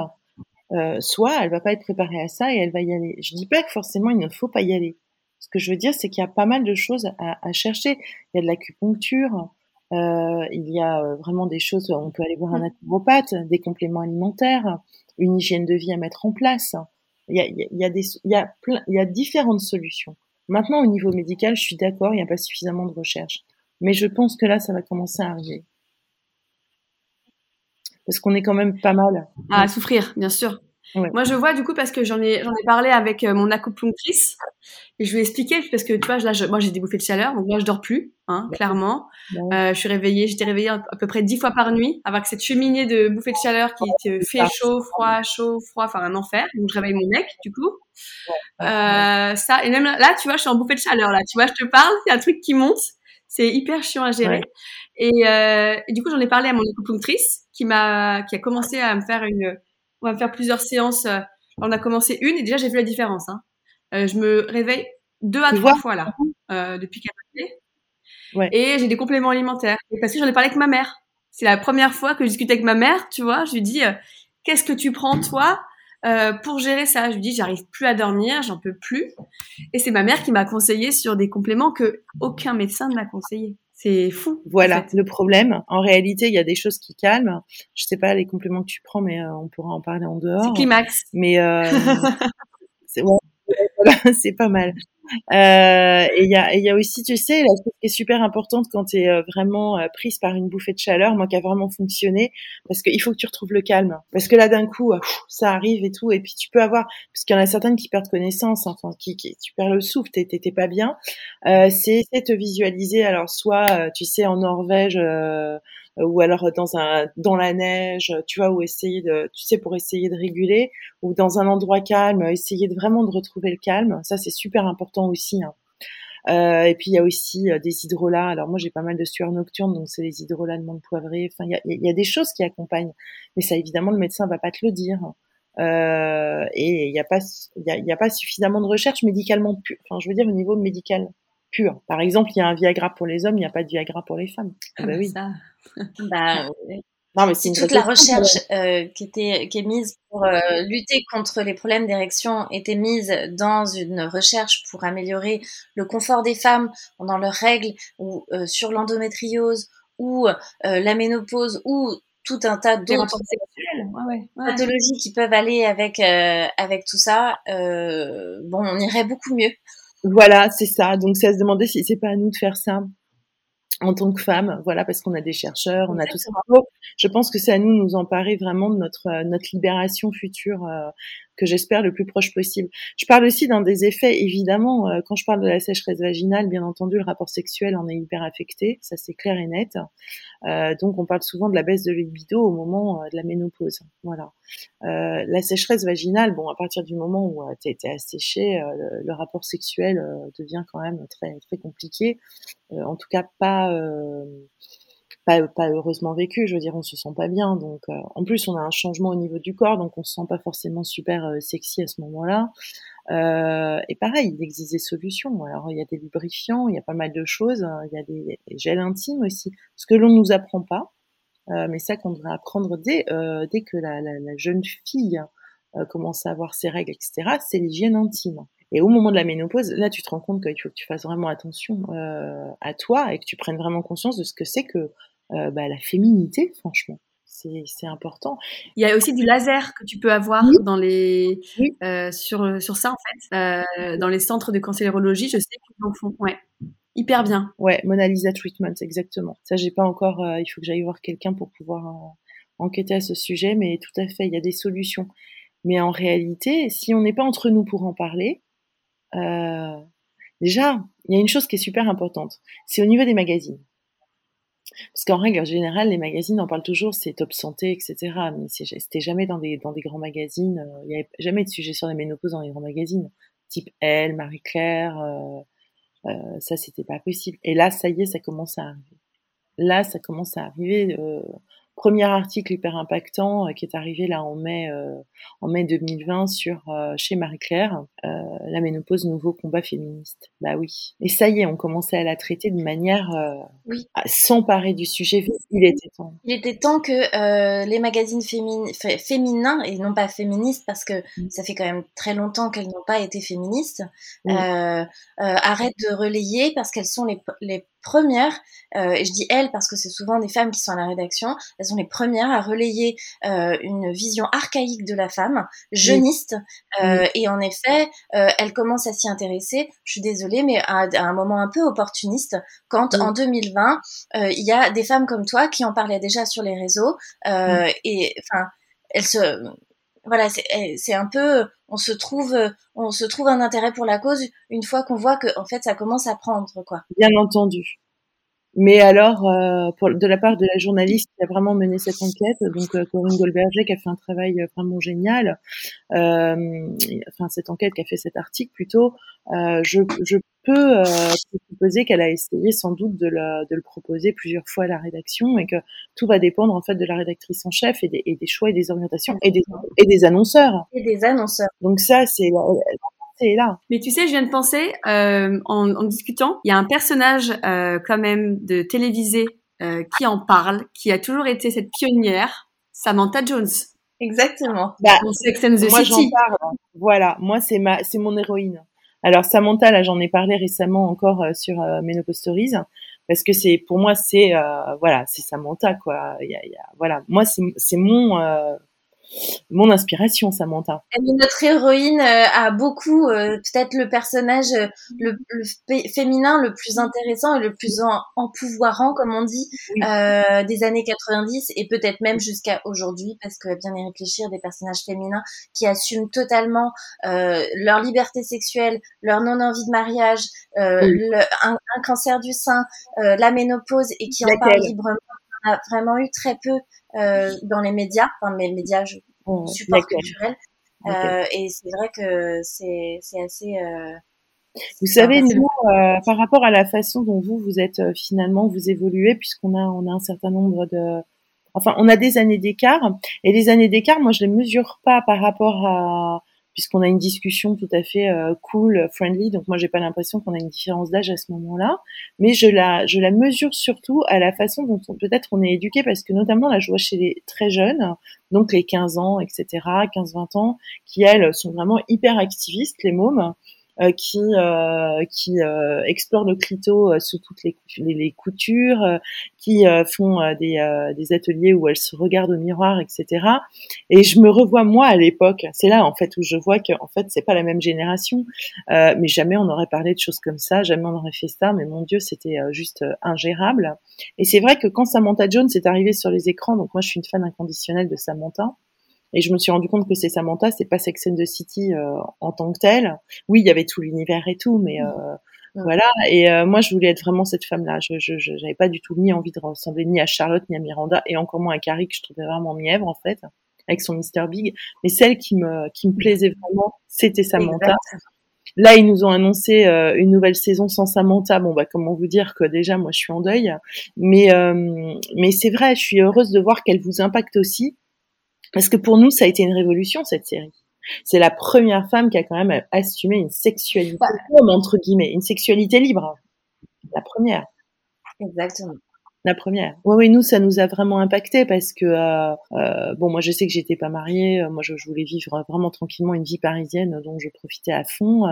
S4: Euh, Soit elle va pas être préparée à ça et elle va y aller. Je dis pas que forcément il ne faut pas y aller. Ce que je veux dire, c'est qu'il y a pas mal de choses à, à chercher. Il y a de l'acupuncture, euh, il y a euh, vraiment des choses, on peut aller voir un naturopathe, des compléments alimentaires, une hygiène de vie à mettre en place. Il y a, il y a, des, il y a, plein, il y a différentes solutions. Maintenant, au niveau médical, je suis d'accord, il n'y a pas suffisamment de recherche. Mais je pense que là, ça va commencer à arriver. Parce qu'on est quand même pas mal.
S3: À souffrir, bien sûr. Moi, je vois du coup parce que j'en ai j'en ai parlé avec euh, mon acupunctrice et je lui ai expliqué parce que tu vois là, je, moi j'ai des bouffées de chaleur donc là je dors plus, hein, clairement. Euh, je suis réveillée, j'étais réveillée à peu près dix fois par nuit avec cette cheminée de bouffées de chaleur qui te fait chaud, froid, chaud, froid, enfin un enfer. Donc je réveille mon mec du coup. Euh, ça et même là, tu vois, je suis en bouffée de chaleur là. Tu vois, je te parle, il y a un truc qui monte. C'est hyper chiant à gérer. Et, euh, et, du coup, j'en ai parlé à mon acupunctrice qui m'a, qui a commencé à me faire une, on va me faire plusieurs séances. Euh, on a commencé une et déjà j'ai vu la différence. Hein. Euh, je me réveille deux à trois fois là euh, depuis qu'elle ouais. Et j'ai des compléments alimentaires. Et parce que j'en ai parlé avec ma mère. C'est la première fois que je discute avec ma mère, tu vois. Je lui dis, euh, qu'est-ce que tu prends toi euh, pour gérer ça? Je lui dis, j'arrive plus à dormir, j'en peux plus. Et c'est ma mère qui m'a conseillé sur des compléments que aucun médecin ne m'a conseillé. C'est fou.
S4: Voilà le problème. En réalité, il y a des choses qui calment. Je sais pas les compléments que tu prends, mais euh, on pourra en parler en dehors.
S3: C'est climax.
S4: Mais euh, [laughs] c'est ouais, [laughs] c'est pas mal. Euh, et il y a, y a aussi, tu sais, la chose qui est super importante quand tu es euh, vraiment euh, prise par une bouffée de chaleur, moi qui a vraiment fonctionné, parce qu'il faut que tu retrouves le calme. Parce que là, d'un coup, ça arrive et tout, et puis tu peux avoir, parce qu'il y en a certaines qui perdent connaissance, enfin, qui, qui tu perds le souffle, t'es pas bien. Euh, c'est de te visualiser, alors soit, tu sais, en Norvège, euh, ou alors dans un dans la neige, tu vois, ou essayer de, tu sais, pour essayer de réguler, ou dans un endroit calme, essayer de vraiment de retrouver le calme. Ça, c'est super important aussi. Hein. Euh, et puis il y a aussi euh, des hydrolats. Alors moi j'ai pas mal de sueur nocturne, donc c'est les hydrolats de menthe poivrée. Enfin il y a, y a, des choses qui accompagnent, mais ça évidemment le médecin va pas te le dire. Euh, et il n'y a pas il y a, y a, pas suffisamment de recherche médicalement pure. Enfin je veux dire au niveau médical pur. Par exemple il y a un Viagra pour les hommes, il n'y a pas de Viagra pour les femmes.
S5: Ah, bah, bah oui. Ça. [laughs] bah, non, mais c'est toute la recherche euh, qui était qui est mise pour euh, lutter contre les problèmes d'érection était mise dans une recherche pour améliorer le confort des femmes pendant leurs règles ou euh, sur l'endométriose ou euh, la ménopause ou tout un tas d'autres ouais, ouais, ouais. pathologies qui peuvent aller avec euh, avec tout ça. bon, on irait beaucoup mieux.
S4: Voilà, c'est ça. Donc c'est à se demander si c'est pas à nous de faire ça en tant que femme, voilà, parce qu'on a des chercheurs, on a tout ça. Je pense que c'est à nous de nous emparer vraiment de notre euh, notre libération future, euh, que j'espère le plus proche possible. Je parle aussi d'un des effets, évidemment, euh, quand je parle de la sécheresse vaginale, bien entendu, le rapport sexuel en est hyper affecté, ça c'est clair et net. Euh, donc on parle souvent de la baisse de libido au moment de la ménopause, voilà. la sécheresse vaginale, bon, à partir du moment où tu es, asséché, le, le, rapport sexuel devient quand même très très compliqué. en tout cas, pas pas, heureusement vécu. Je veux dire, on se sent pas bien. Donc, euh, en plus, on a un changement au niveau du corps, donc on se sent pas forcément super euh, sexy à ce moment-là. Euh, et pareil, il existe des solutions. Alors, il y a des lubrifiants, il y a pas mal de choses. Hein. Il y a des, gels intimes aussi, ce que l'on nous apprend pas, mais ça qu'on devrait apprendre dès dès que la, jeune fille commence à avoir ses règles, etc. C'est l'hygiène intime. Et au moment de la ménopause, là, tu te rends compte qu'il faut que tu fasses vraiment attention à toi et que tu prennes vraiment conscience de ce que c'est que bah, la féminité, franchement. C'est important.
S3: Il y a aussi du laser que tu peux avoir dans les euh, sur sur ça en fait euh, dans les centres de cancérologie. Je sais qu'ils en font. Ouais, hyper bien.
S4: Ouais, Mona Lisa Treatment, exactement. Ça, j'ai pas encore. Euh, il faut que j'aille voir quelqu'un pour pouvoir euh, enquêter à ce sujet, mais tout à fait, il y a des solutions. Mais en réalité, si on n'est pas entre nous pour en parler, euh, déjà, il y a une chose qui est super importante. C'est au niveau des magazines. Parce qu'en règle générale, les magazines en parlent toujours, c'est top santé, etc. Mais c'était jamais dans des, grands magazines. Euh, il n'y avait jamais de sujet sur la ménopause dans les grands magazines. Type Elle, Marie-Claire, euh, euh, ça c'était pas possible. Et là, ça y est, ça commence à arriver. Là, ça commence à arriver. Premier article hyper impactant euh, qui est arrivé là en mai euh, en mai 2020 sur euh, chez Marie Claire la ménopause nouveau combat féministe. Bah oui. Et ça y est on commençait à la traiter de manière oui. à s'emparer du sujet. Il était temps.
S5: Il était temps que les magazines féminins et non pas féministes parce que mm. ça fait quand même très longtemps qu'elles n'ont pas été féministes arrêtent de relayer parce qu'elles sont les, les premières, euh, et je dis elles parce que c'est souvent des femmes qui sont à la rédaction, elles sont les premières à relayer euh, une vision archaïque de la femme, jeuniste, euh, et en effet, elles commencent à s'y intéresser, je suis désolée, mais à, un moment un peu opportuniste, quand en 2020, euh, il y a des femmes comme toi qui en parlaient déjà sur les réseaux, et enfin, elles se voilà, c'est un peu, on se trouve, on se trouve un intérêt pour la cause une fois qu'on voit que, en fait, ça commence à prendre, quoi.
S4: Bien entendu. Mais alors, euh, de la part de la journaliste qui a vraiment mené cette enquête, donc euh, Corinne Goldberger, qui a fait un travail euh, vraiment génial, euh, enfin cette enquête qui a fait cet article plutôt, je peut supposer qu'elle a essayé sans doute de le, de le, proposer plusieurs fois à la rédaction et que tout va dépendre en fait de la rédactrice en chef et des, et des choix et des orientations et des, et des annonceurs.
S5: Et des annonceurs.
S4: Donc ça, c'est là.
S3: Mais tu sais, je viens de penser, euh, en, en, discutant, il y a un personnage euh, quand même de télévisé euh, qui en parle, qui a toujours été cette pionnière, Samantha Jones.
S5: Exactement.
S4: Bah, moi, j'en parle. Voilà, moi c'est ma, c'est mon héroïne. Alors Samantha, là, j'en ai parlé récemment encore euh, sur euh, Stories, parce que c'est, pour moi, c'est, euh, voilà, c'est Samantha, quoi. Y a, y a, voilà, moi c'est, c'est mon, euh, mon inspiration, Samantha.
S5: notre héroïne euh, a beaucoup, euh, peut-être le personnage euh, le, féminin le plus intéressant et le plus en, empouvoirant, comme on dit, des années 90 et peut-être même jusqu'à aujourd'hui, parce que bien y réfléchir, des personnages féminins qui assument totalement leur liberté sexuelle, leur non-envie de mariage, un, cancer du sein, la ménopause et qui en parlent librement. On a vraiment eu très peu euh, dans les médias, enfin les médias, je, mmh, support culturel. Euh, et c'est vrai que c'est assez. Euh,
S4: vous savez, nous, euh, par rapport à la façon dont vous vous êtes euh, finalement vous évoluez, puisqu'on a on a un certain nombre de, enfin, on a des années d'écart, et les années d'écart, moi, je les mesure pas par rapport à puisqu'on a une discussion tout à fait euh, cool, friendly. Donc moi, j'ai pas l'impression qu'on a une différence d'âge à ce moment-là, mais je la, je la mesure surtout à la façon dont peut-être on est éduqué, parce que notamment là, je vois chez les très jeunes, donc les 15 ans, etc., 15-20 ans, qui elles sont vraiment hyper activistes, les mômes. Euh, qui euh, qui euh, explorent le clito sous toutes les, les, coutures, qui font des, des ateliers où elles se regardent au miroir, etc. Et je me revois moi à l'époque. C'est là en fait où je vois que en fait c'est pas la même génération, mais jamais on aurait parlé de choses comme ça, jamais on aurait fait ça. Mais mon Dieu, c'était juste ingérable. Et c'est vrai que quand Samantha Jones est arrivée sur les écrans, donc moi je suis une fan inconditionnelle de Samantha. Et je me suis rendu compte que c'est Samantha, c'est pas Sex and the City euh, en tant que telle. Oui, il y avait tout l'univers et tout, mais euh, voilà. Et euh, moi, je voulais être vraiment cette femme-là. Je, je, j'avais pas du tout ni envie de ressembler ni à Charlotte ni à Miranda, et encore moins à Carrie que je trouvais vraiment mièvre en fait, avec son Mr Big. Mais celle qui me qui me plaisait vraiment, c'était Samantha. Là, ils nous ont annoncé une nouvelle saison sans Samantha. Bon, bah, comment vous dire que déjà, moi, je suis en deuil. Mais, mais c'est vrai, je suis heureuse de voir qu'elle vous impacte aussi. Parce que pour nous, ça a été une révolution, cette série. C'est la première femme qui a quand même assumé une sexualité, entre guillemets, une sexualité libre. La première.
S5: Exactement.
S4: La première. Oui, oui, nous, ça nous a vraiment impacté parce que, euh, euh, bon, moi, je sais que j'étais pas mariée. Euh, moi, je, voulais vivre vraiment tranquillement une vie parisienne dont je profitais à fond.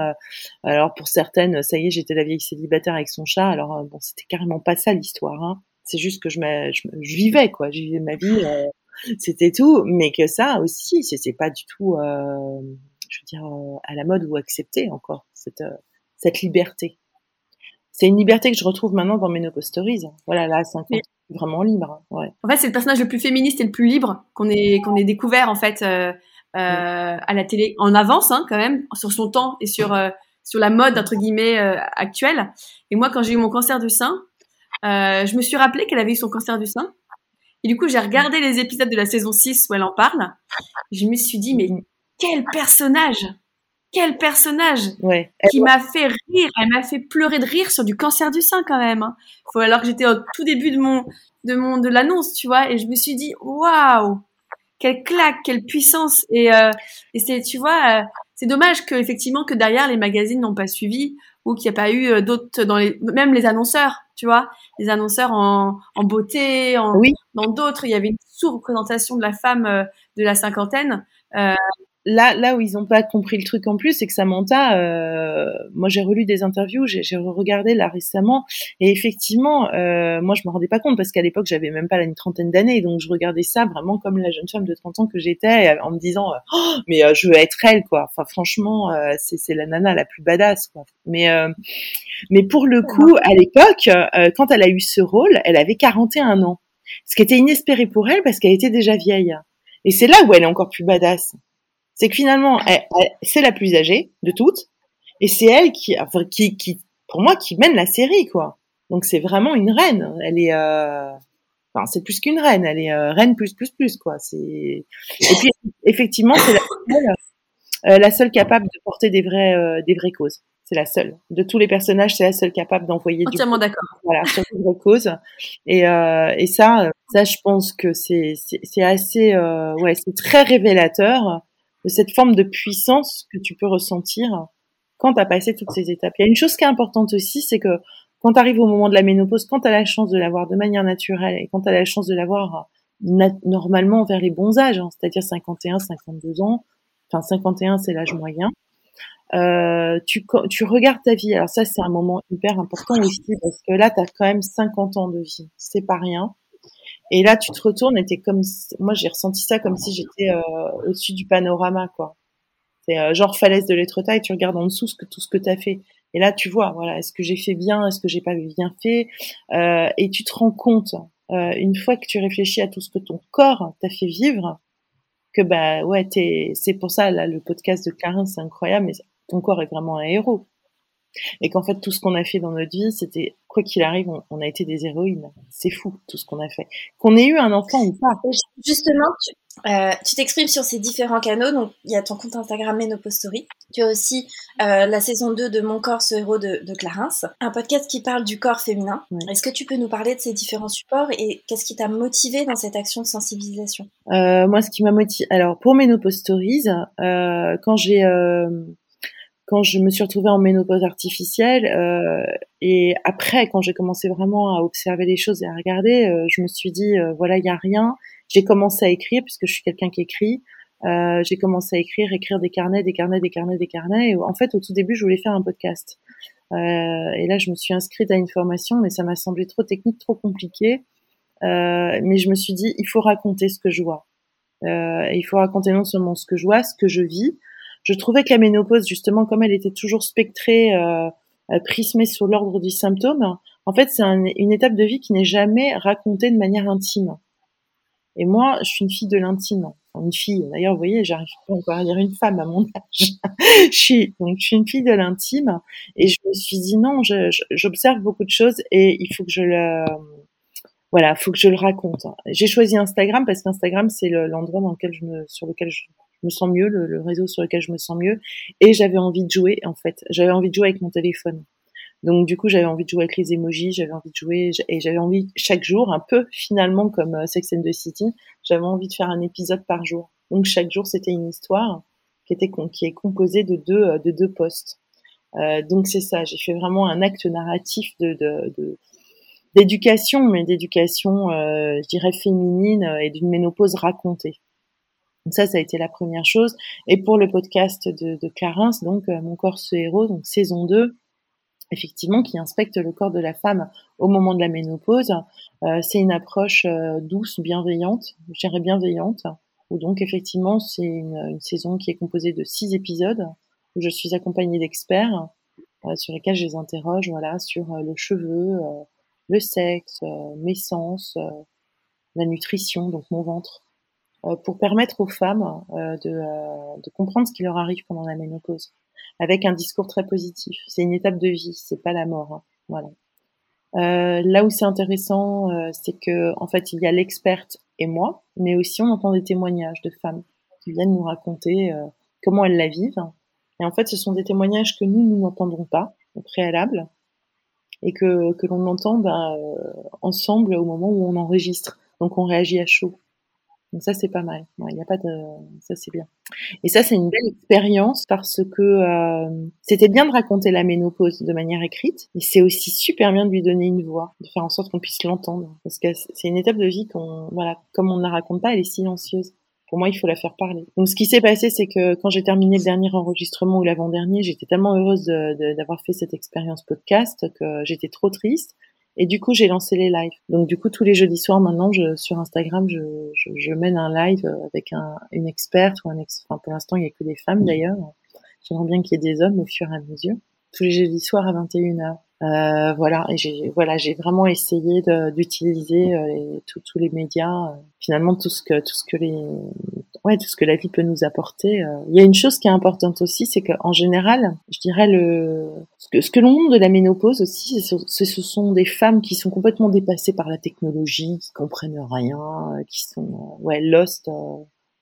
S4: alors, pour certaines, ça y est, j'étais la vieille célibataire avec son chat. Alors, bon, c'était carrément pas ça l'histoire. Hein. C'est juste que je, je, je, vivais, quoi. Je vivais ma vie c'était tout, mais que ça aussi, c'est pas du tout, euh, je veux dire, euh, à la mode ou accepté encore cette euh, cette liberté. C'est une liberté que je retrouve maintenant dans mes Stories. Voilà, là, c'est vraiment libre. Ouais.
S3: En fait, c'est le personnage le plus féministe et le plus libre qu'on ait qu'on ait découvert en fait euh, euh, à la télé en avance, hein, quand même, sur son temps et sur sur la mode entre guillemets actuelle. Et moi, quand j'ai eu mon cancer du sein, je me suis rappelé qu'elle avait eu son cancer du sein et du coup, j'ai regardé les épisodes de la saison 6 où elle en parle. je me suis dit, mais quel personnage Quel personnage
S4: ouais.
S3: Qui m'a fait rire, elle m'a fait pleurer de rire sur du cancer du sein quand même. Hein. Faut, alors que j'étais au tout début de mon de mon de l'annonce, tu vois, et je me suis dit, waouh Quelle claque, quelle puissance Et, euh, et c'est, tu vois, euh, c'est dommage que effectivement que derrière les magazines n'ont pas suivi ou qu'il n'y a pas eu euh, d'autres dans les même les annonceurs tu vois, les annonceurs en, en beauté, en,
S4: oui.
S3: dans d'autres, il y avait une sous-représentation de la femme euh, de la cinquantaine. Euh,
S4: là, là où ils n'ont pas compris le truc en plus, c'est que Samantha, euh, moi j'ai relu des interviews, j'ai regardé là récemment, et effectivement, euh, moi je me rendais pas compte parce qu'à l'époque j'avais même pas une trentaine d'années, donc je regardais ça vraiment comme la jeune femme de 30 ans que j'étais, en me disant, oh, mais euh, je veux être elle quoi. Enfin franchement, euh, c'est la nana la plus badass quoi. Mais euh, mais pour le coup, à l'époque, quand elle a eu ce rôle, elle avait 41 ans, ce qui était inespéré pour elle parce qu'elle était déjà vieille. Et c'est là où elle est encore plus badass c'est que finalement, c'est la plus âgée de toutes, et c'est elle qui, qui, qui, pour moi, qui mène la série, quoi. Donc c'est vraiment une reine. Elle est, euh... enfin, c'est plus qu'une reine. Elle est euh, reine plus plus plus, quoi. C'est et puis effectivement, c'est la, euh, la, seule capable de porter des vraies, euh, des vraies causes. C'est la seule. De tous les personnages, c'est la seule capable d'envoyer.
S3: Entièrement d'accord.
S4: Voilà, sur une vraie cause. Et, euh, et ça, ça, je pense que c'est c'est assez, euh, ouais, c'est très révélateur cette forme de puissance que tu peux ressentir quand tu as passé toutes ces étapes. Il y a une chose qui est importante aussi, c'est que quand tu arrives au moment de la ménopause, quand tu as la chance de l'avoir de manière naturelle et quand tu as la chance de l'avoir normalement vers les bons âges, hein, c'est-à-dire 51, 52 ans, enfin 51 c'est l'âge moyen, euh, tu, tu regardes ta vie. Alors ça, c'est un moment hyper important aussi parce que là, tu as quand même 50 ans de vie. C'est pas rien. Et là, tu te retournes et t'es comme, moi, j'ai ressenti ça comme si j'étais euh, au-dessus du panorama, quoi. C'est euh, genre falaise de l'être-taille, tu regardes en dessous ce que, tout ce que tu as fait. Et là, tu vois, voilà, est-ce que j'ai fait bien, est-ce que j'ai pas bien fait euh, Et tu te rends compte, euh, une fois que tu réfléchis à tout ce que ton corps t'a fait vivre, que bah ouais, c'est pour ça là le podcast de Clarins, c'est incroyable, mais ton corps est vraiment un héros. Et qu'en fait, tout ce qu'on a fait dans notre vie, c'était, quoi qu'il arrive, on, a été des héroïnes. C'est fou, tout ce qu'on a fait. Qu'on ait eu un enfant ou pas.
S5: Justement, euh, tu t'exprimes sur ces différents canaux. Donc, il y a ton compte Instagram Menopostory. Tu as aussi euh, la saison 2 de Mon corps, ce héros de, de Clarence, un podcast qui parle du corps féminin. Est-ce que tu peux nous parler de ces différents supports et qu'est-ce qui t'a motivé dans cette action de sensibilisation?
S4: Euh, Moi, ce qui m'a motivé, alors pour Menopostories, euh, quand j'ai euh, quand je me suis retrouvée en ménopause artificielle euh, et après quand j'ai commencé vraiment à observer les choses et à regarder, euh, je me suis dit euh, voilà il y a rien. J'ai commencé à écrire puisque je suis quelqu'un qui écrit. Euh, j'ai commencé à écrire, écrire des carnets, des carnets, des carnets, des carnets. Et en fait au tout début je voulais faire un podcast. et là je me suis inscrite à une formation mais ça m'a semblé trop technique, trop compliqué. mais je me suis dit il faut raconter ce que je vois. il faut raconter non seulement ce que je vois, ce que je vis je trouvais que la ménopause, justement, comme elle était toujours spectrée, euh, euh prismée sur l'ordre du symptôme, en fait, c'est une étape de vie qui n'est jamais racontée de manière intime. Et moi, je suis une fille de l'intime. une fille, d'ailleurs, vous voyez, j'arrive pas encore à dire une femme à mon âge. [laughs] je suis, donc, je suis une fille de l'intime. Et je me suis dit, non, j'observe beaucoup de choses et il faut que je le, voilà, faut que je le raconte. J'ai choisi Instagram parce qu'Instagram, c'est l'endroit dans lequel je me, sur lequel je, me sens mieux, le, réseau sur lequel je me sens mieux. Et j'avais envie de jouer, en fait. J'avais envie de jouer avec mon téléphone. Donc du coup, j'avais envie de jouer avec les emojis, j'avais envie de jouer et j'avais envie chaque jour, un peu finalement comme euh, Sex and the City, j'avais envie de faire un épisode par jour. Donc chaque jour, c'était une histoire qui était qui est composée de deux euh, de deux posts. Euh, donc c'est ça, j'ai fait vraiment un acte narratif de de, d'éducation, mais d'éducation, euh, je dirais féminine et d'une ménopause racontée. Donc ça, ça a été la première chose. Et pour le podcast de, de donc euh, Mon corps ce héros, donc saison 2, effectivement, qui inspecte le corps de la femme au moment de la ménopause. Euh, c'est une approche euh, douce, bienveillante, je dirais bienveillante, où donc effectivement, c'est une, une, saison qui est composée de six épisodes, où je suis accompagnée d'experts sur lesquels je les interroge, voilà, sur le cheveu, le sexe, mes sens, la nutrition, donc mon ventre, euh, pour permettre aux femmes euh, de, euh, de, comprendre ce qui leur arrive pendant la ménopause, avec un discours très positif. C'est une étape de vie, c'est pas la mort. Hein. Voilà. Euh, là où c'est intéressant, euh, c'est que en fait il y a l'experte et moi, mais aussi on entend des témoignages de femmes qui viennent nous raconter euh, comment elles la vivent. Et en fait, ce sont des témoignages que nous nous n'entendrons pas au préalable et que que l'on entend bah, ensemble au moment où on enregistre. Donc on réagit à chaud. Donc ça c'est pas mal. Il n'y a pas de ça c'est bien. Et ça c'est une belle expérience parce que euh, c'était bien de raconter la ménopause de manière écrite, mais c'est aussi super bien de lui donner une voix, de faire en sorte qu'on puisse l'entendre parce que c'est une étape de vie qu'on voilà comme on ne la raconte pas, elle est silencieuse. Pour moi, il faut la faire parler. Donc, ce qui s'est passé, c'est que quand j'ai terminé le dernier enregistrement ou l'avant-dernier, j'étais tellement heureuse d'avoir fait cette expérience podcast que j'étais trop triste. Et du coup, j'ai lancé les lives. Donc du coup, tous les jeudis soirs maintenant, je, sur Instagram, je, je, je mène un live avec un, une experte ou un ex. Enfin, pour l'instant, il n'y a que des femmes d'ailleurs. J'aimerais bien qu'il y ait des hommes au fur et à mesure. Tous les jeudis soirs à 21h. Euh, voilà, et j'ai voilà, j'ai vraiment essayé d'utiliser euh, tous les médias, euh, finalement tout ce que tout ce que les ouais tout ce que la vie peut nous apporter. Euh. Il y a une chose qui est importante aussi, c'est qu'en général, je dirais le ce que ce que l'on montre de la ménopause aussi, ce, ce sont des femmes qui sont complètement dépassées par la technologie, qui comprennent rien, qui sont ouais lost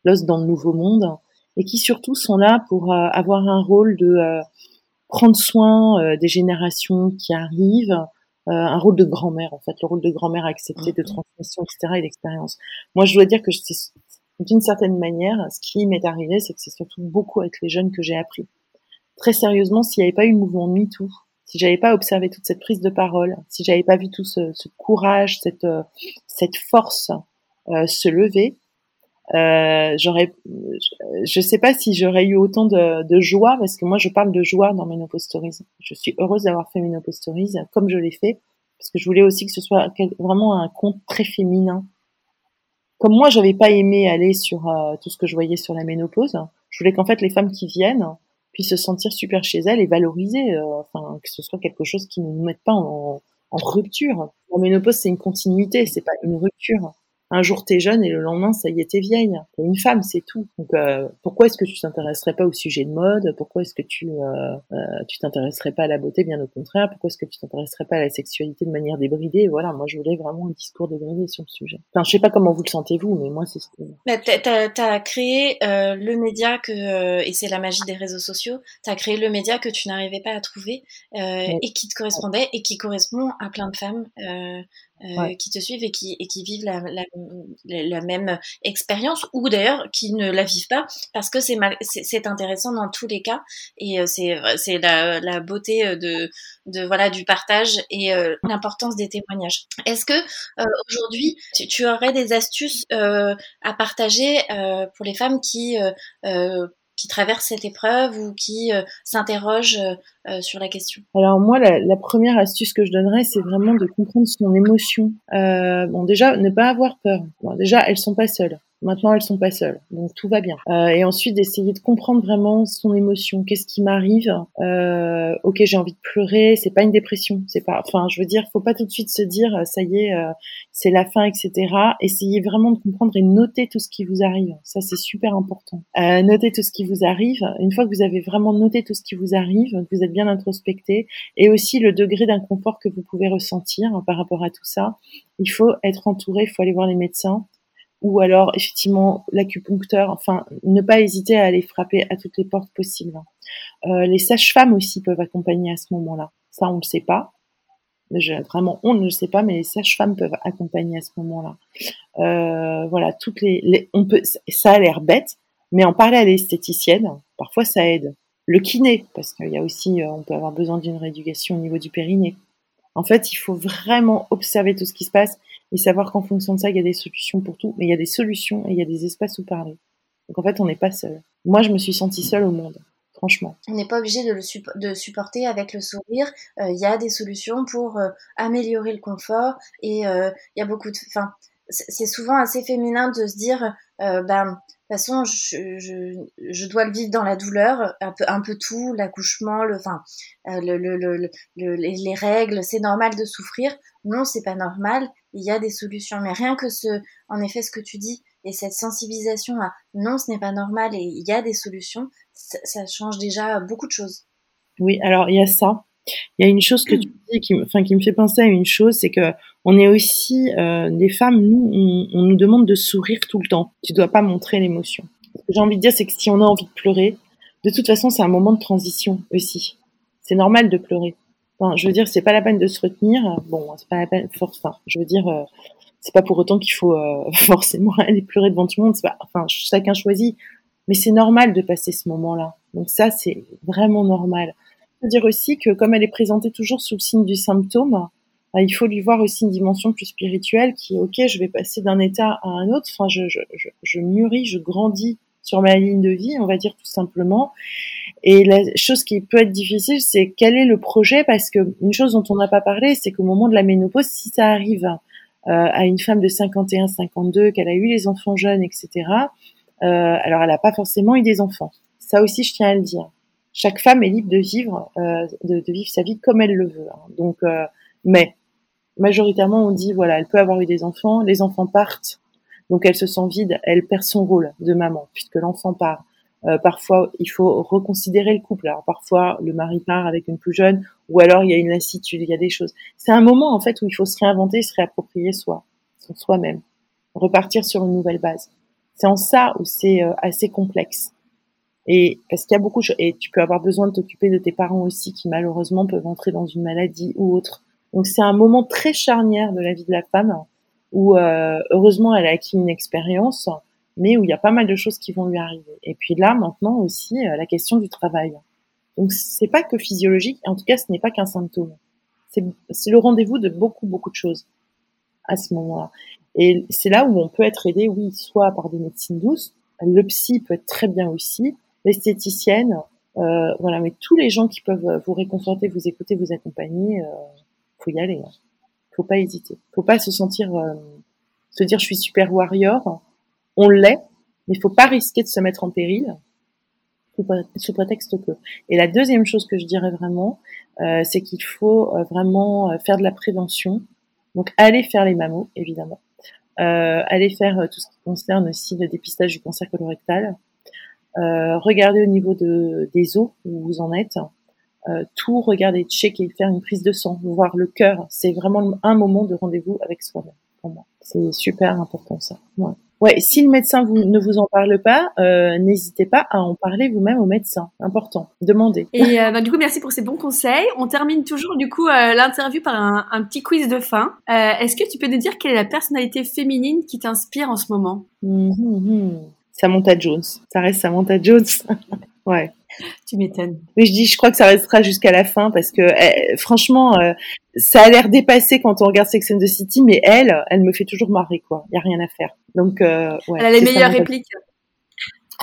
S4: lost dans le nouveau monde et qui surtout sont là pour avoir un rôle de prendre soin des générations qui arrivent, un rôle de grand-mère en fait, le rôle de grand-mère accepté de mmh. transmission, etc. et d'expérience. Moi, je dois dire que d'une certaine manière, ce qui m'est arrivé, c'est que c'est surtout beaucoup avec les jeunes que j'ai appris. Très sérieusement, s'il n'y avait pas eu le mouvement MeToo, si j'avais pas observé toute cette prise de parole, si j'avais pas vu tout ce, courage, cette, cette force euh, se lever, euh, j'aurais, je sais pas si j'aurais eu autant de, de, joie parce que moi je parle de joie dans Menopause Stories. Je suis heureuse d'avoir fait Menopause Stories comme je l'ai fait parce que je voulais aussi que ce soit vraiment un conte très féminin. Comme moi j'avais pas aimé aller sur euh, tout ce que je voyais sur la ménopause, je voulais qu'en fait les femmes qui viennent puissent se sentir super chez elles et valoriser, euh, enfin que ce soit quelque chose qui ne nous mette pas en, en rupture. La ménopause c'est une continuité, c'est pas une rupture un jour t'es jeune et le lendemain ça y est t'es vieille. T'es une femme, c'est tout. Donc euh, pourquoi est-ce que tu t'intéresserais pas au sujet de mode? Pourquoi est-ce que tu euh, euh, tu t'intéresserais pas à la beauté? Bien au contraire. Pourquoi est-ce que tu t'intéresserais pas à la sexualité de manière débridée? Voilà, moi je voulais vraiment un discours débridé sur le sujet. Enfin, je sais pas comment vous le sentez vous, mais moi c'est. ce
S5: que... t'as as créé le média que et c'est la magie des réseaux sociaux. T'as créé le média que tu n'arrivais pas à trouver et qui te correspondait et qui correspond à plein de femmes. Euh, qui te suivent et qui, et qui vivent la, la, la même expérience ou d'ailleurs qui ne la vivent pas parce que c'est c'est intéressant dans tous les cas et euh, c'est c'est la, la beauté euh, de de voilà du partage et l'importance des témoignages. Est-ce que aujourd'hui tu, tu, aurais des astuces à partager pour les femmes qui qui traversent cette épreuve ou qui euh, s'interrogent euh, euh, sur la question?
S4: Alors moi, la, la, première astuce que je donnerais, c'est vraiment de comprendre son émotion. bon, déjà, ne pas avoir peur. Bon, déjà, elles sont pas seules. Maintenant, elles sont pas seules, donc tout va bien. Euh, et ensuite, d'essayer de comprendre vraiment son émotion. Qu'est-ce qui m'arrive euh, Ok, j'ai envie de pleurer. C'est pas une dépression. C'est pas. Enfin, je veux dire, faut pas tout de suite se dire, ça y est, euh, c'est la fin, etc. Essayez vraiment de comprendre et noter tout ce qui vous arrive. Ça, c'est super important. Euh, notez tout ce qui vous arrive. Une fois que vous avez vraiment noté tout ce qui vous arrive, que vous êtes bien introspecté, et aussi le degré d'inconfort que vous pouvez ressentir par rapport à tout ça, il faut être entouré. Il faut aller voir les médecins ou alors effectivement l'acupuncteur, enfin ne pas hésiter à aller frapper à toutes les portes possibles. Euh, les sages-femmes aussi peuvent accompagner à ce moment-là. Ça on ne le sait pas. vraiment on ne le sait pas, mais les sages-femmes peuvent accompagner à ce moment-là. Euh, voilà, toutes les, on peut, ça a l'air bête, mais en parler à l'esthéticienne, parfois ça aide. Le kiné, parce qu'il y a aussi, euh, on peut avoir besoin d'une rééducation au niveau du périnée. En fait, il faut vraiment observer tout ce qui se passe et savoir qu'en fonction de ça, il y a des solutions pour tout, mais il y a des solutions et il y a des espaces où parler. Donc en fait, on n'est pas seul. Moi, je me suis sentie seule au monde, franchement.
S5: On n'est pas obligé de le supporter avec le sourire. Euh, il y a des solutions pour euh, améliorer le confort et euh, il y a beaucoup de. Enfin, c'est souvent assez féminin de se dire, ben de toute façon, je, je, dois le vivre dans la douleur, un peu, un peu tout, l'accouchement, le, enfin, le, le, le, les règles, c'est normal de souffrir. Non, c'est pas normal il y a des solutions. Mais rien que ce, en effet, ce que tu dis et cette sensibilisation à non, ce n'est pas normal et il y a des solutions, ça, change déjà beaucoup de choses.
S4: Oui, alors il y a ça. Il y a une chose que tu [clears throat] dis qui, enfin, qui me fait penser à une chose, c'est que on est aussi euh, des femmes. Nous, on, nous demande de sourire tout le temps. Tu dois pas montrer l'émotion. Ce que j'ai envie de dire, c'est que si on a envie de pleurer, de toute façon, c'est un moment de transition aussi. C'est normal de pleurer. Enfin, je veux dire, c'est pas la peine de se retenir. Bon, c'est pas la peine. Force. Enfin, je veux dire, euh, c'est pas pour autant qu'il faut euh, [laughs] forcément aller pleurer devant tout le monde. Pas, enfin, chacun choisit. Mais c'est normal de passer ce moment-là. Donc ça, c'est vraiment normal. Dire aussi que comme elle est présentée toujours sous le signe du symptôme, bah, il faut lui voir aussi une dimension plus spirituelle qui est ok, je vais passer d'un état à un autre. Enfin, je, je, je, je mûris, je grandis sur ma ligne de vie, on va dire tout simplement. Et la chose qui peut être difficile, c'est quel est le projet? Parce que une chose dont on n'a pas parlé, c'est qu'au moment de la ménopause, si ça arrive euh, à une femme de 51, 52, qu'elle a eu les enfants jeunes, etc. Euh, alors elle n'a pas forcément eu des enfants. Ça aussi, je tiens à le dire. Chaque femme est libre de vivre, euh, de, de, vivre sa vie comme elle le veut. Hein. Donc, euh, mais majoritairement, on dit voilà, elle peut avoir eu des enfants, les enfants partent, donc elle se sent vide, elle perd son rôle de maman puisque l'enfant part. Euh, parfois, il faut reconsidérer le couple. Alors parfois, le mari part avec une plus jeune, ou alors il y a une lassitude, il y a des choses. C'est un moment en fait où il faut se réinventer, se réapproprier soi, soi-même, repartir sur une nouvelle base. C'est en ça où c'est euh, assez complexe. Et parce qu'il y a beaucoup. Et tu peux avoir besoin de t'occuper de tes parents aussi qui malheureusement peuvent entrer dans une maladie ou autre. Donc c'est un moment très charnière de la vie de la femme où euh, heureusement elle a acquis une expérience, mais où il y a pas mal de choses qui vont lui arriver. Et puis là maintenant aussi euh, la question du travail. Donc c'est pas que physiologique, en tout cas ce n'est pas qu'un symptôme. C'est le rendez-vous de beaucoup beaucoup de choses à ce moment-là. Et c'est là où on peut être aidé, oui, soit par des médecines douces, le psy peut être très bien aussi, l'esthéticienne, euh, voilà, mais tous les gens qui peuvent vous réconforter, vous écouter, vous accompagner, euh, faut y aller. Hein. Faut pas hésiter. Faut pas se sentir, euh, se dire je suis super warrior. On l'est, mais faut pas risquer de se mettre en péril sous prétexte que. Et la deuxième chose que je dirais vraiment, euh, c'est qu'il faut euh, vraiment euh, faire de la prévention. Donc aller faire les mammos, évidemment. Euh, aller faire tout ce qui concerne aussi le dépistage du cancer colorectal. Euh, regarder au niveau de, des os où vous en êtes. Euh, tout regarder, checker, faire une prise de sang, voir le cœur. C'est vraiment un moment de rendez-vous avec soi-même pour moi. C'est super important ça. Ouais. Ouais, si le médecin vous, ne vous en parle pas, euh, n'hésitez pas à en parler vous-même au médecin. Important, demandez.
S3: Et euh, bah, du coup, merci pour ces bons conseils. On termine toujours du coup l'interview par un, un, petit quiz de fin. Est-ce que tu peux nous dire quelle est la personnalité féminine qui t'inspire en ce moment?
S4: Mmh, mmh. Samantha Jones. Ça reste Samantha Jones. [laughs] ouais.
S3: Tu m'étonnes.
S4: Mais je dis, je crois que ça restera jusqu'à la fin parce que eh, franchement, euh, ça a l'air dépassé quand on regarde Sex and the City, mais elle, elle me fait toujours marrer quoi. Il y a rien à faire. Donc, euh, ouais,
S3: elle a les meilleures répliques.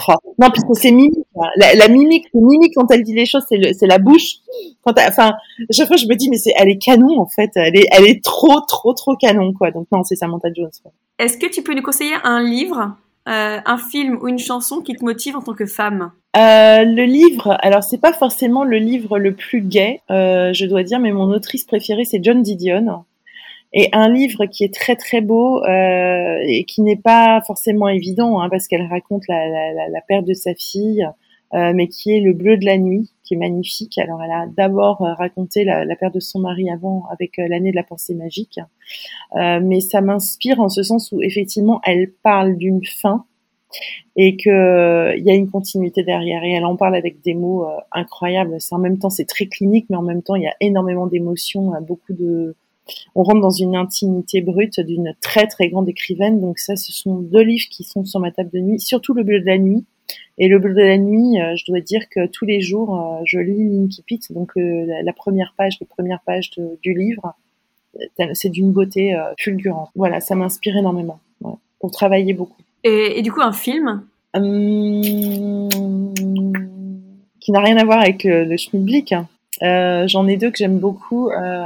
S4: Oh. Non, puisque c'est mimique. La, la mimique, mimique quand elle dit les choses, c'est la bouche. Quand enfin, chaque fois je me dis, mais c'est, elle est canon en fait. Elle est, elle est trop, trop, trop canon quoi. Donc non, c'est Samantha Jones.
S3: Est-ce que tu peux nous conseiller un livre euh, un film ou une chanson qui te motive en tant que femme
S4: euh, Le livre, alors c'est pas forcément le livre le plus gai, euh, je dois dire, mais mon autrice préférée c'est John Didion. Et un livre qui est très très beau euh, et qui n'est pas forcément évident hein, parce qu'elle raconte la, la, la, perte de sa fille, euh, mais qui est Le bleu de la nuit, qui est magnifique. Alors elle a d'abord euh, raconté la, perte de son mari avant avec euh, l'année de la pensée magique, euh, mais ça m'inspire en ce sens où effectivement elle parle d'une fin et que il y a une continuité derrière et elle en parle avec des mots incroyables. C'est en même temps c'est très clinique, mais en même temps il y a énormément d'émotions, beaucoup de on rentre dans une intimité brute d'une très très grande écrivaine. Donc ça, ce sont deux livres qui sont sur ma table de nuit, surtout le bleu de la nuit. Et le bleu de la nuit, euh, je dois dire que tous les jours, euh, je lis Linky Pit, donc euh, la première page, les premières pages de, du livre. C'est d'une beauté fulgurante. Voilà, ça m'inspire énormément ouais, pour travailler beaucoup.
S3: Et, et, du coup, un film?
S4: Hum, qui n'a rien à voir avec le schmilblick. Hein. Euh, J'en ai deux que j'aime beaucoup. Euh,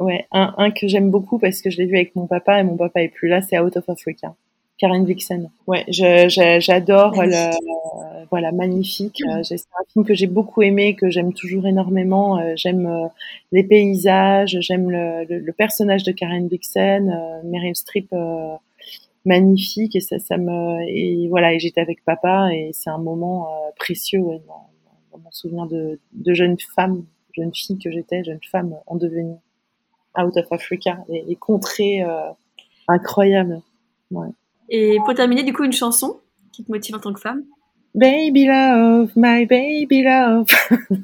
S4: Ouais, un, un que j'aime beaucoup parce que je l'ai vu avec mon papa et mon papa est plus là, c'est Out of Africa. Karen Vixen. Ouais, j'adore le, voilà, magnifique. Mm. C'est un film que j'ai beaucoup aimé, que j'aime toujours énormément. Euh, j'aime euh, les paysages, j'aime le, le, le, personnage de Karen Vixen, euh, Meryl Streep, euh, magnifique et ça, ça me, et voilà, et j'étais avec papa et c'est un moment précieux ouais, dans, dans, mon souvenir de, de jeune femme, jeune fille que j'étais, jeune femme en devenir. Out of Africa, les, les contrées euh, incroyables. Ouais.
S3: Et pour terminer, du coup, une chanson qui te motive en tant que femme
S4: Baby Love, My Baby Love.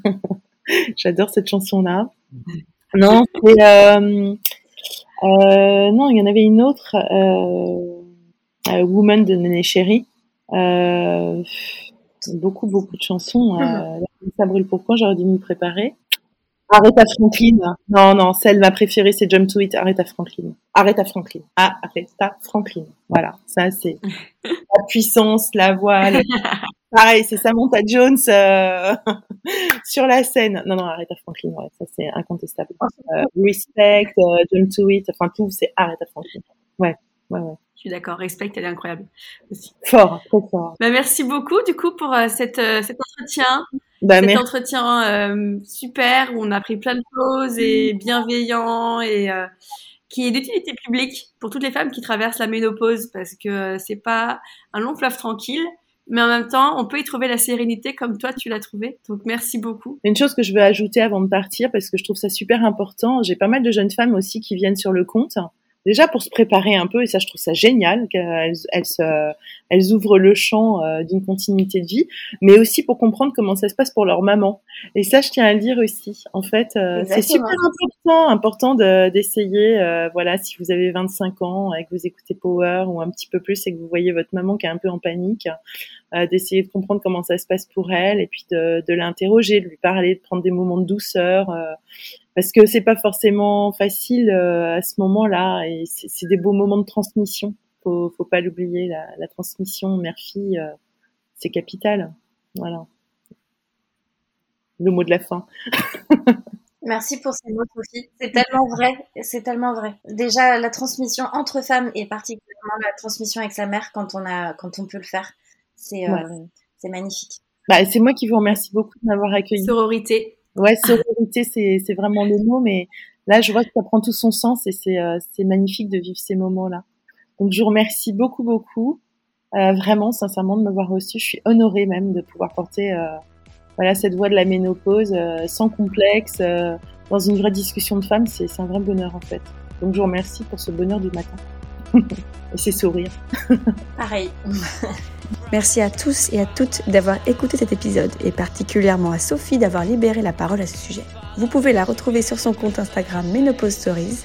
S4: [laughs] J'adore cette chanson-là. Non, c'est... Euh, euh, non, il y en avait une autre, euh, Woman de Néné Chéri. Euh, beaucoup, beaucoup de chansons. Euh, [laughs] ça brûle pourquoi j'aurais dû m'y préparer. Aretha Franklin. Non, non, celle ma préférée, c'est Jump to It. Aretha Franklin. Aretha Franklin. Ah, Aretha Franklin. Voilà, ça c'est [laughs] la puissance, la voix. [laughs] Pareil, c'est Samantha Jones euh, [laughs] sur la scène. Non, non, Aretha Franklin, ouais, ça c'est incontestable. Euh, respect, euh, Jump to It, enfin tout, c'est Aretha Franklin. Ouais, ouais, ouais.
S3: Je suis d'accord. Respect, elle est incroyable aussi.
S4: Fort, très fort.
S3: Bah, merci beaucoup du coup pour euh, cette, euh, cet entretien.
S4: Bah,
S3: cet
S4: merci.
S3: entretien euh, super où on a appris plein de choses et bienveillant et euh, qui est d'utilité publique pour toutes les femmes qui traversent la ménopause parce que c'est pas un long fleuve tranquille. Mais en même temps, on peut y trouver la sérénité comme toi tu l'as trouvé. Donc merci beaucoup.
S4: Une chose que je veux ajouter avant de partir parce que je trouve ça super important, j'ai pas mal de jeunes femmes aussi qui viennent sur le compte déjà pour se préparer un peu, et ça je trouve ça génial, qu'elles elles, elles ouvrent le champ euh, d'une continuité de vie, mais aussi pour comprendre comment ça se passe pour leur maman. Et ça, je tiens à le dire aussi. En fait, euh, c'est super important, important d'essayer, euh, voilà, si vous avez 25 ans et que vous écoutez Power ou un petit peu plus et que vous voyez votre maman qui est un peu en panique, d'essayer de comprendre comment ça se passe pour elle et puis de, de l'interroger, de lui parler, de prendre des moments de douceur parce que c'est pas forcément facile euh, à ce moment-là et c'est des beaux moments de transmission. Faut, faut pas l'oublier, la, la, transmission mère-fille, euh, c'est capital. Voilà. Le mot de la fin. [laughs]
S5: Merci pour ces mots, Sophie. C'est tellement vrai. C'est tellement vrai. Déjà, la transmission entre femmes et particulièrement la transmission avec sa mère quand on a, quand on peut le faire, c'est, euh, c'est magnifique.
S4: Bah, c'est moi qui vous remercie beaucoup de m'avoir accueilli.
S3: Sororité.
S4: Ouais, sororité, c'est vraiment le mot, mais là, je vois que ça prend tout son sens et c'est euh, magnifique de vivre ces moments-là. Donc, je vous remercie beaucoup, beaucoup, euh, vraiment, sincèrement, de m'avoir reçu. Je suis honorée même de pouvoir porter euh, voilà cette voix de la ménopause euh, sans complexe, euh, dans une vraie discussion de femmes. C'est un vrai bonheur en fait. Donc, je vous remercie pour ce bonheur du matin [laughs] et ces sourires.
S5: Pareil. [laughs]
S3: Merci à tous et à toutes d'avoir écouté cet épisode et particulièrement à Sophie d'avoir libéré la parole à ce sujet. Vous pouvez la retrouver sur son compte Instagram Menopause Stories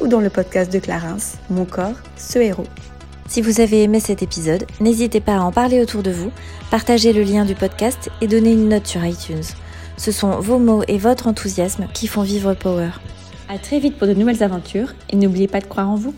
S3: ou dans le podcast de Clarence, Mon corps, ce héros.
S1: Si vous avez aimé cet épisode, n'hésitez pas à en parler autour de vous, partager le lien du podcast et donner une note sur iTunes. Ce sont vos mots et votre enthousiasme qui font vivre Power.
S2: À très vite pour de nouvelles aventures et n'oubliez pas de croire en vous.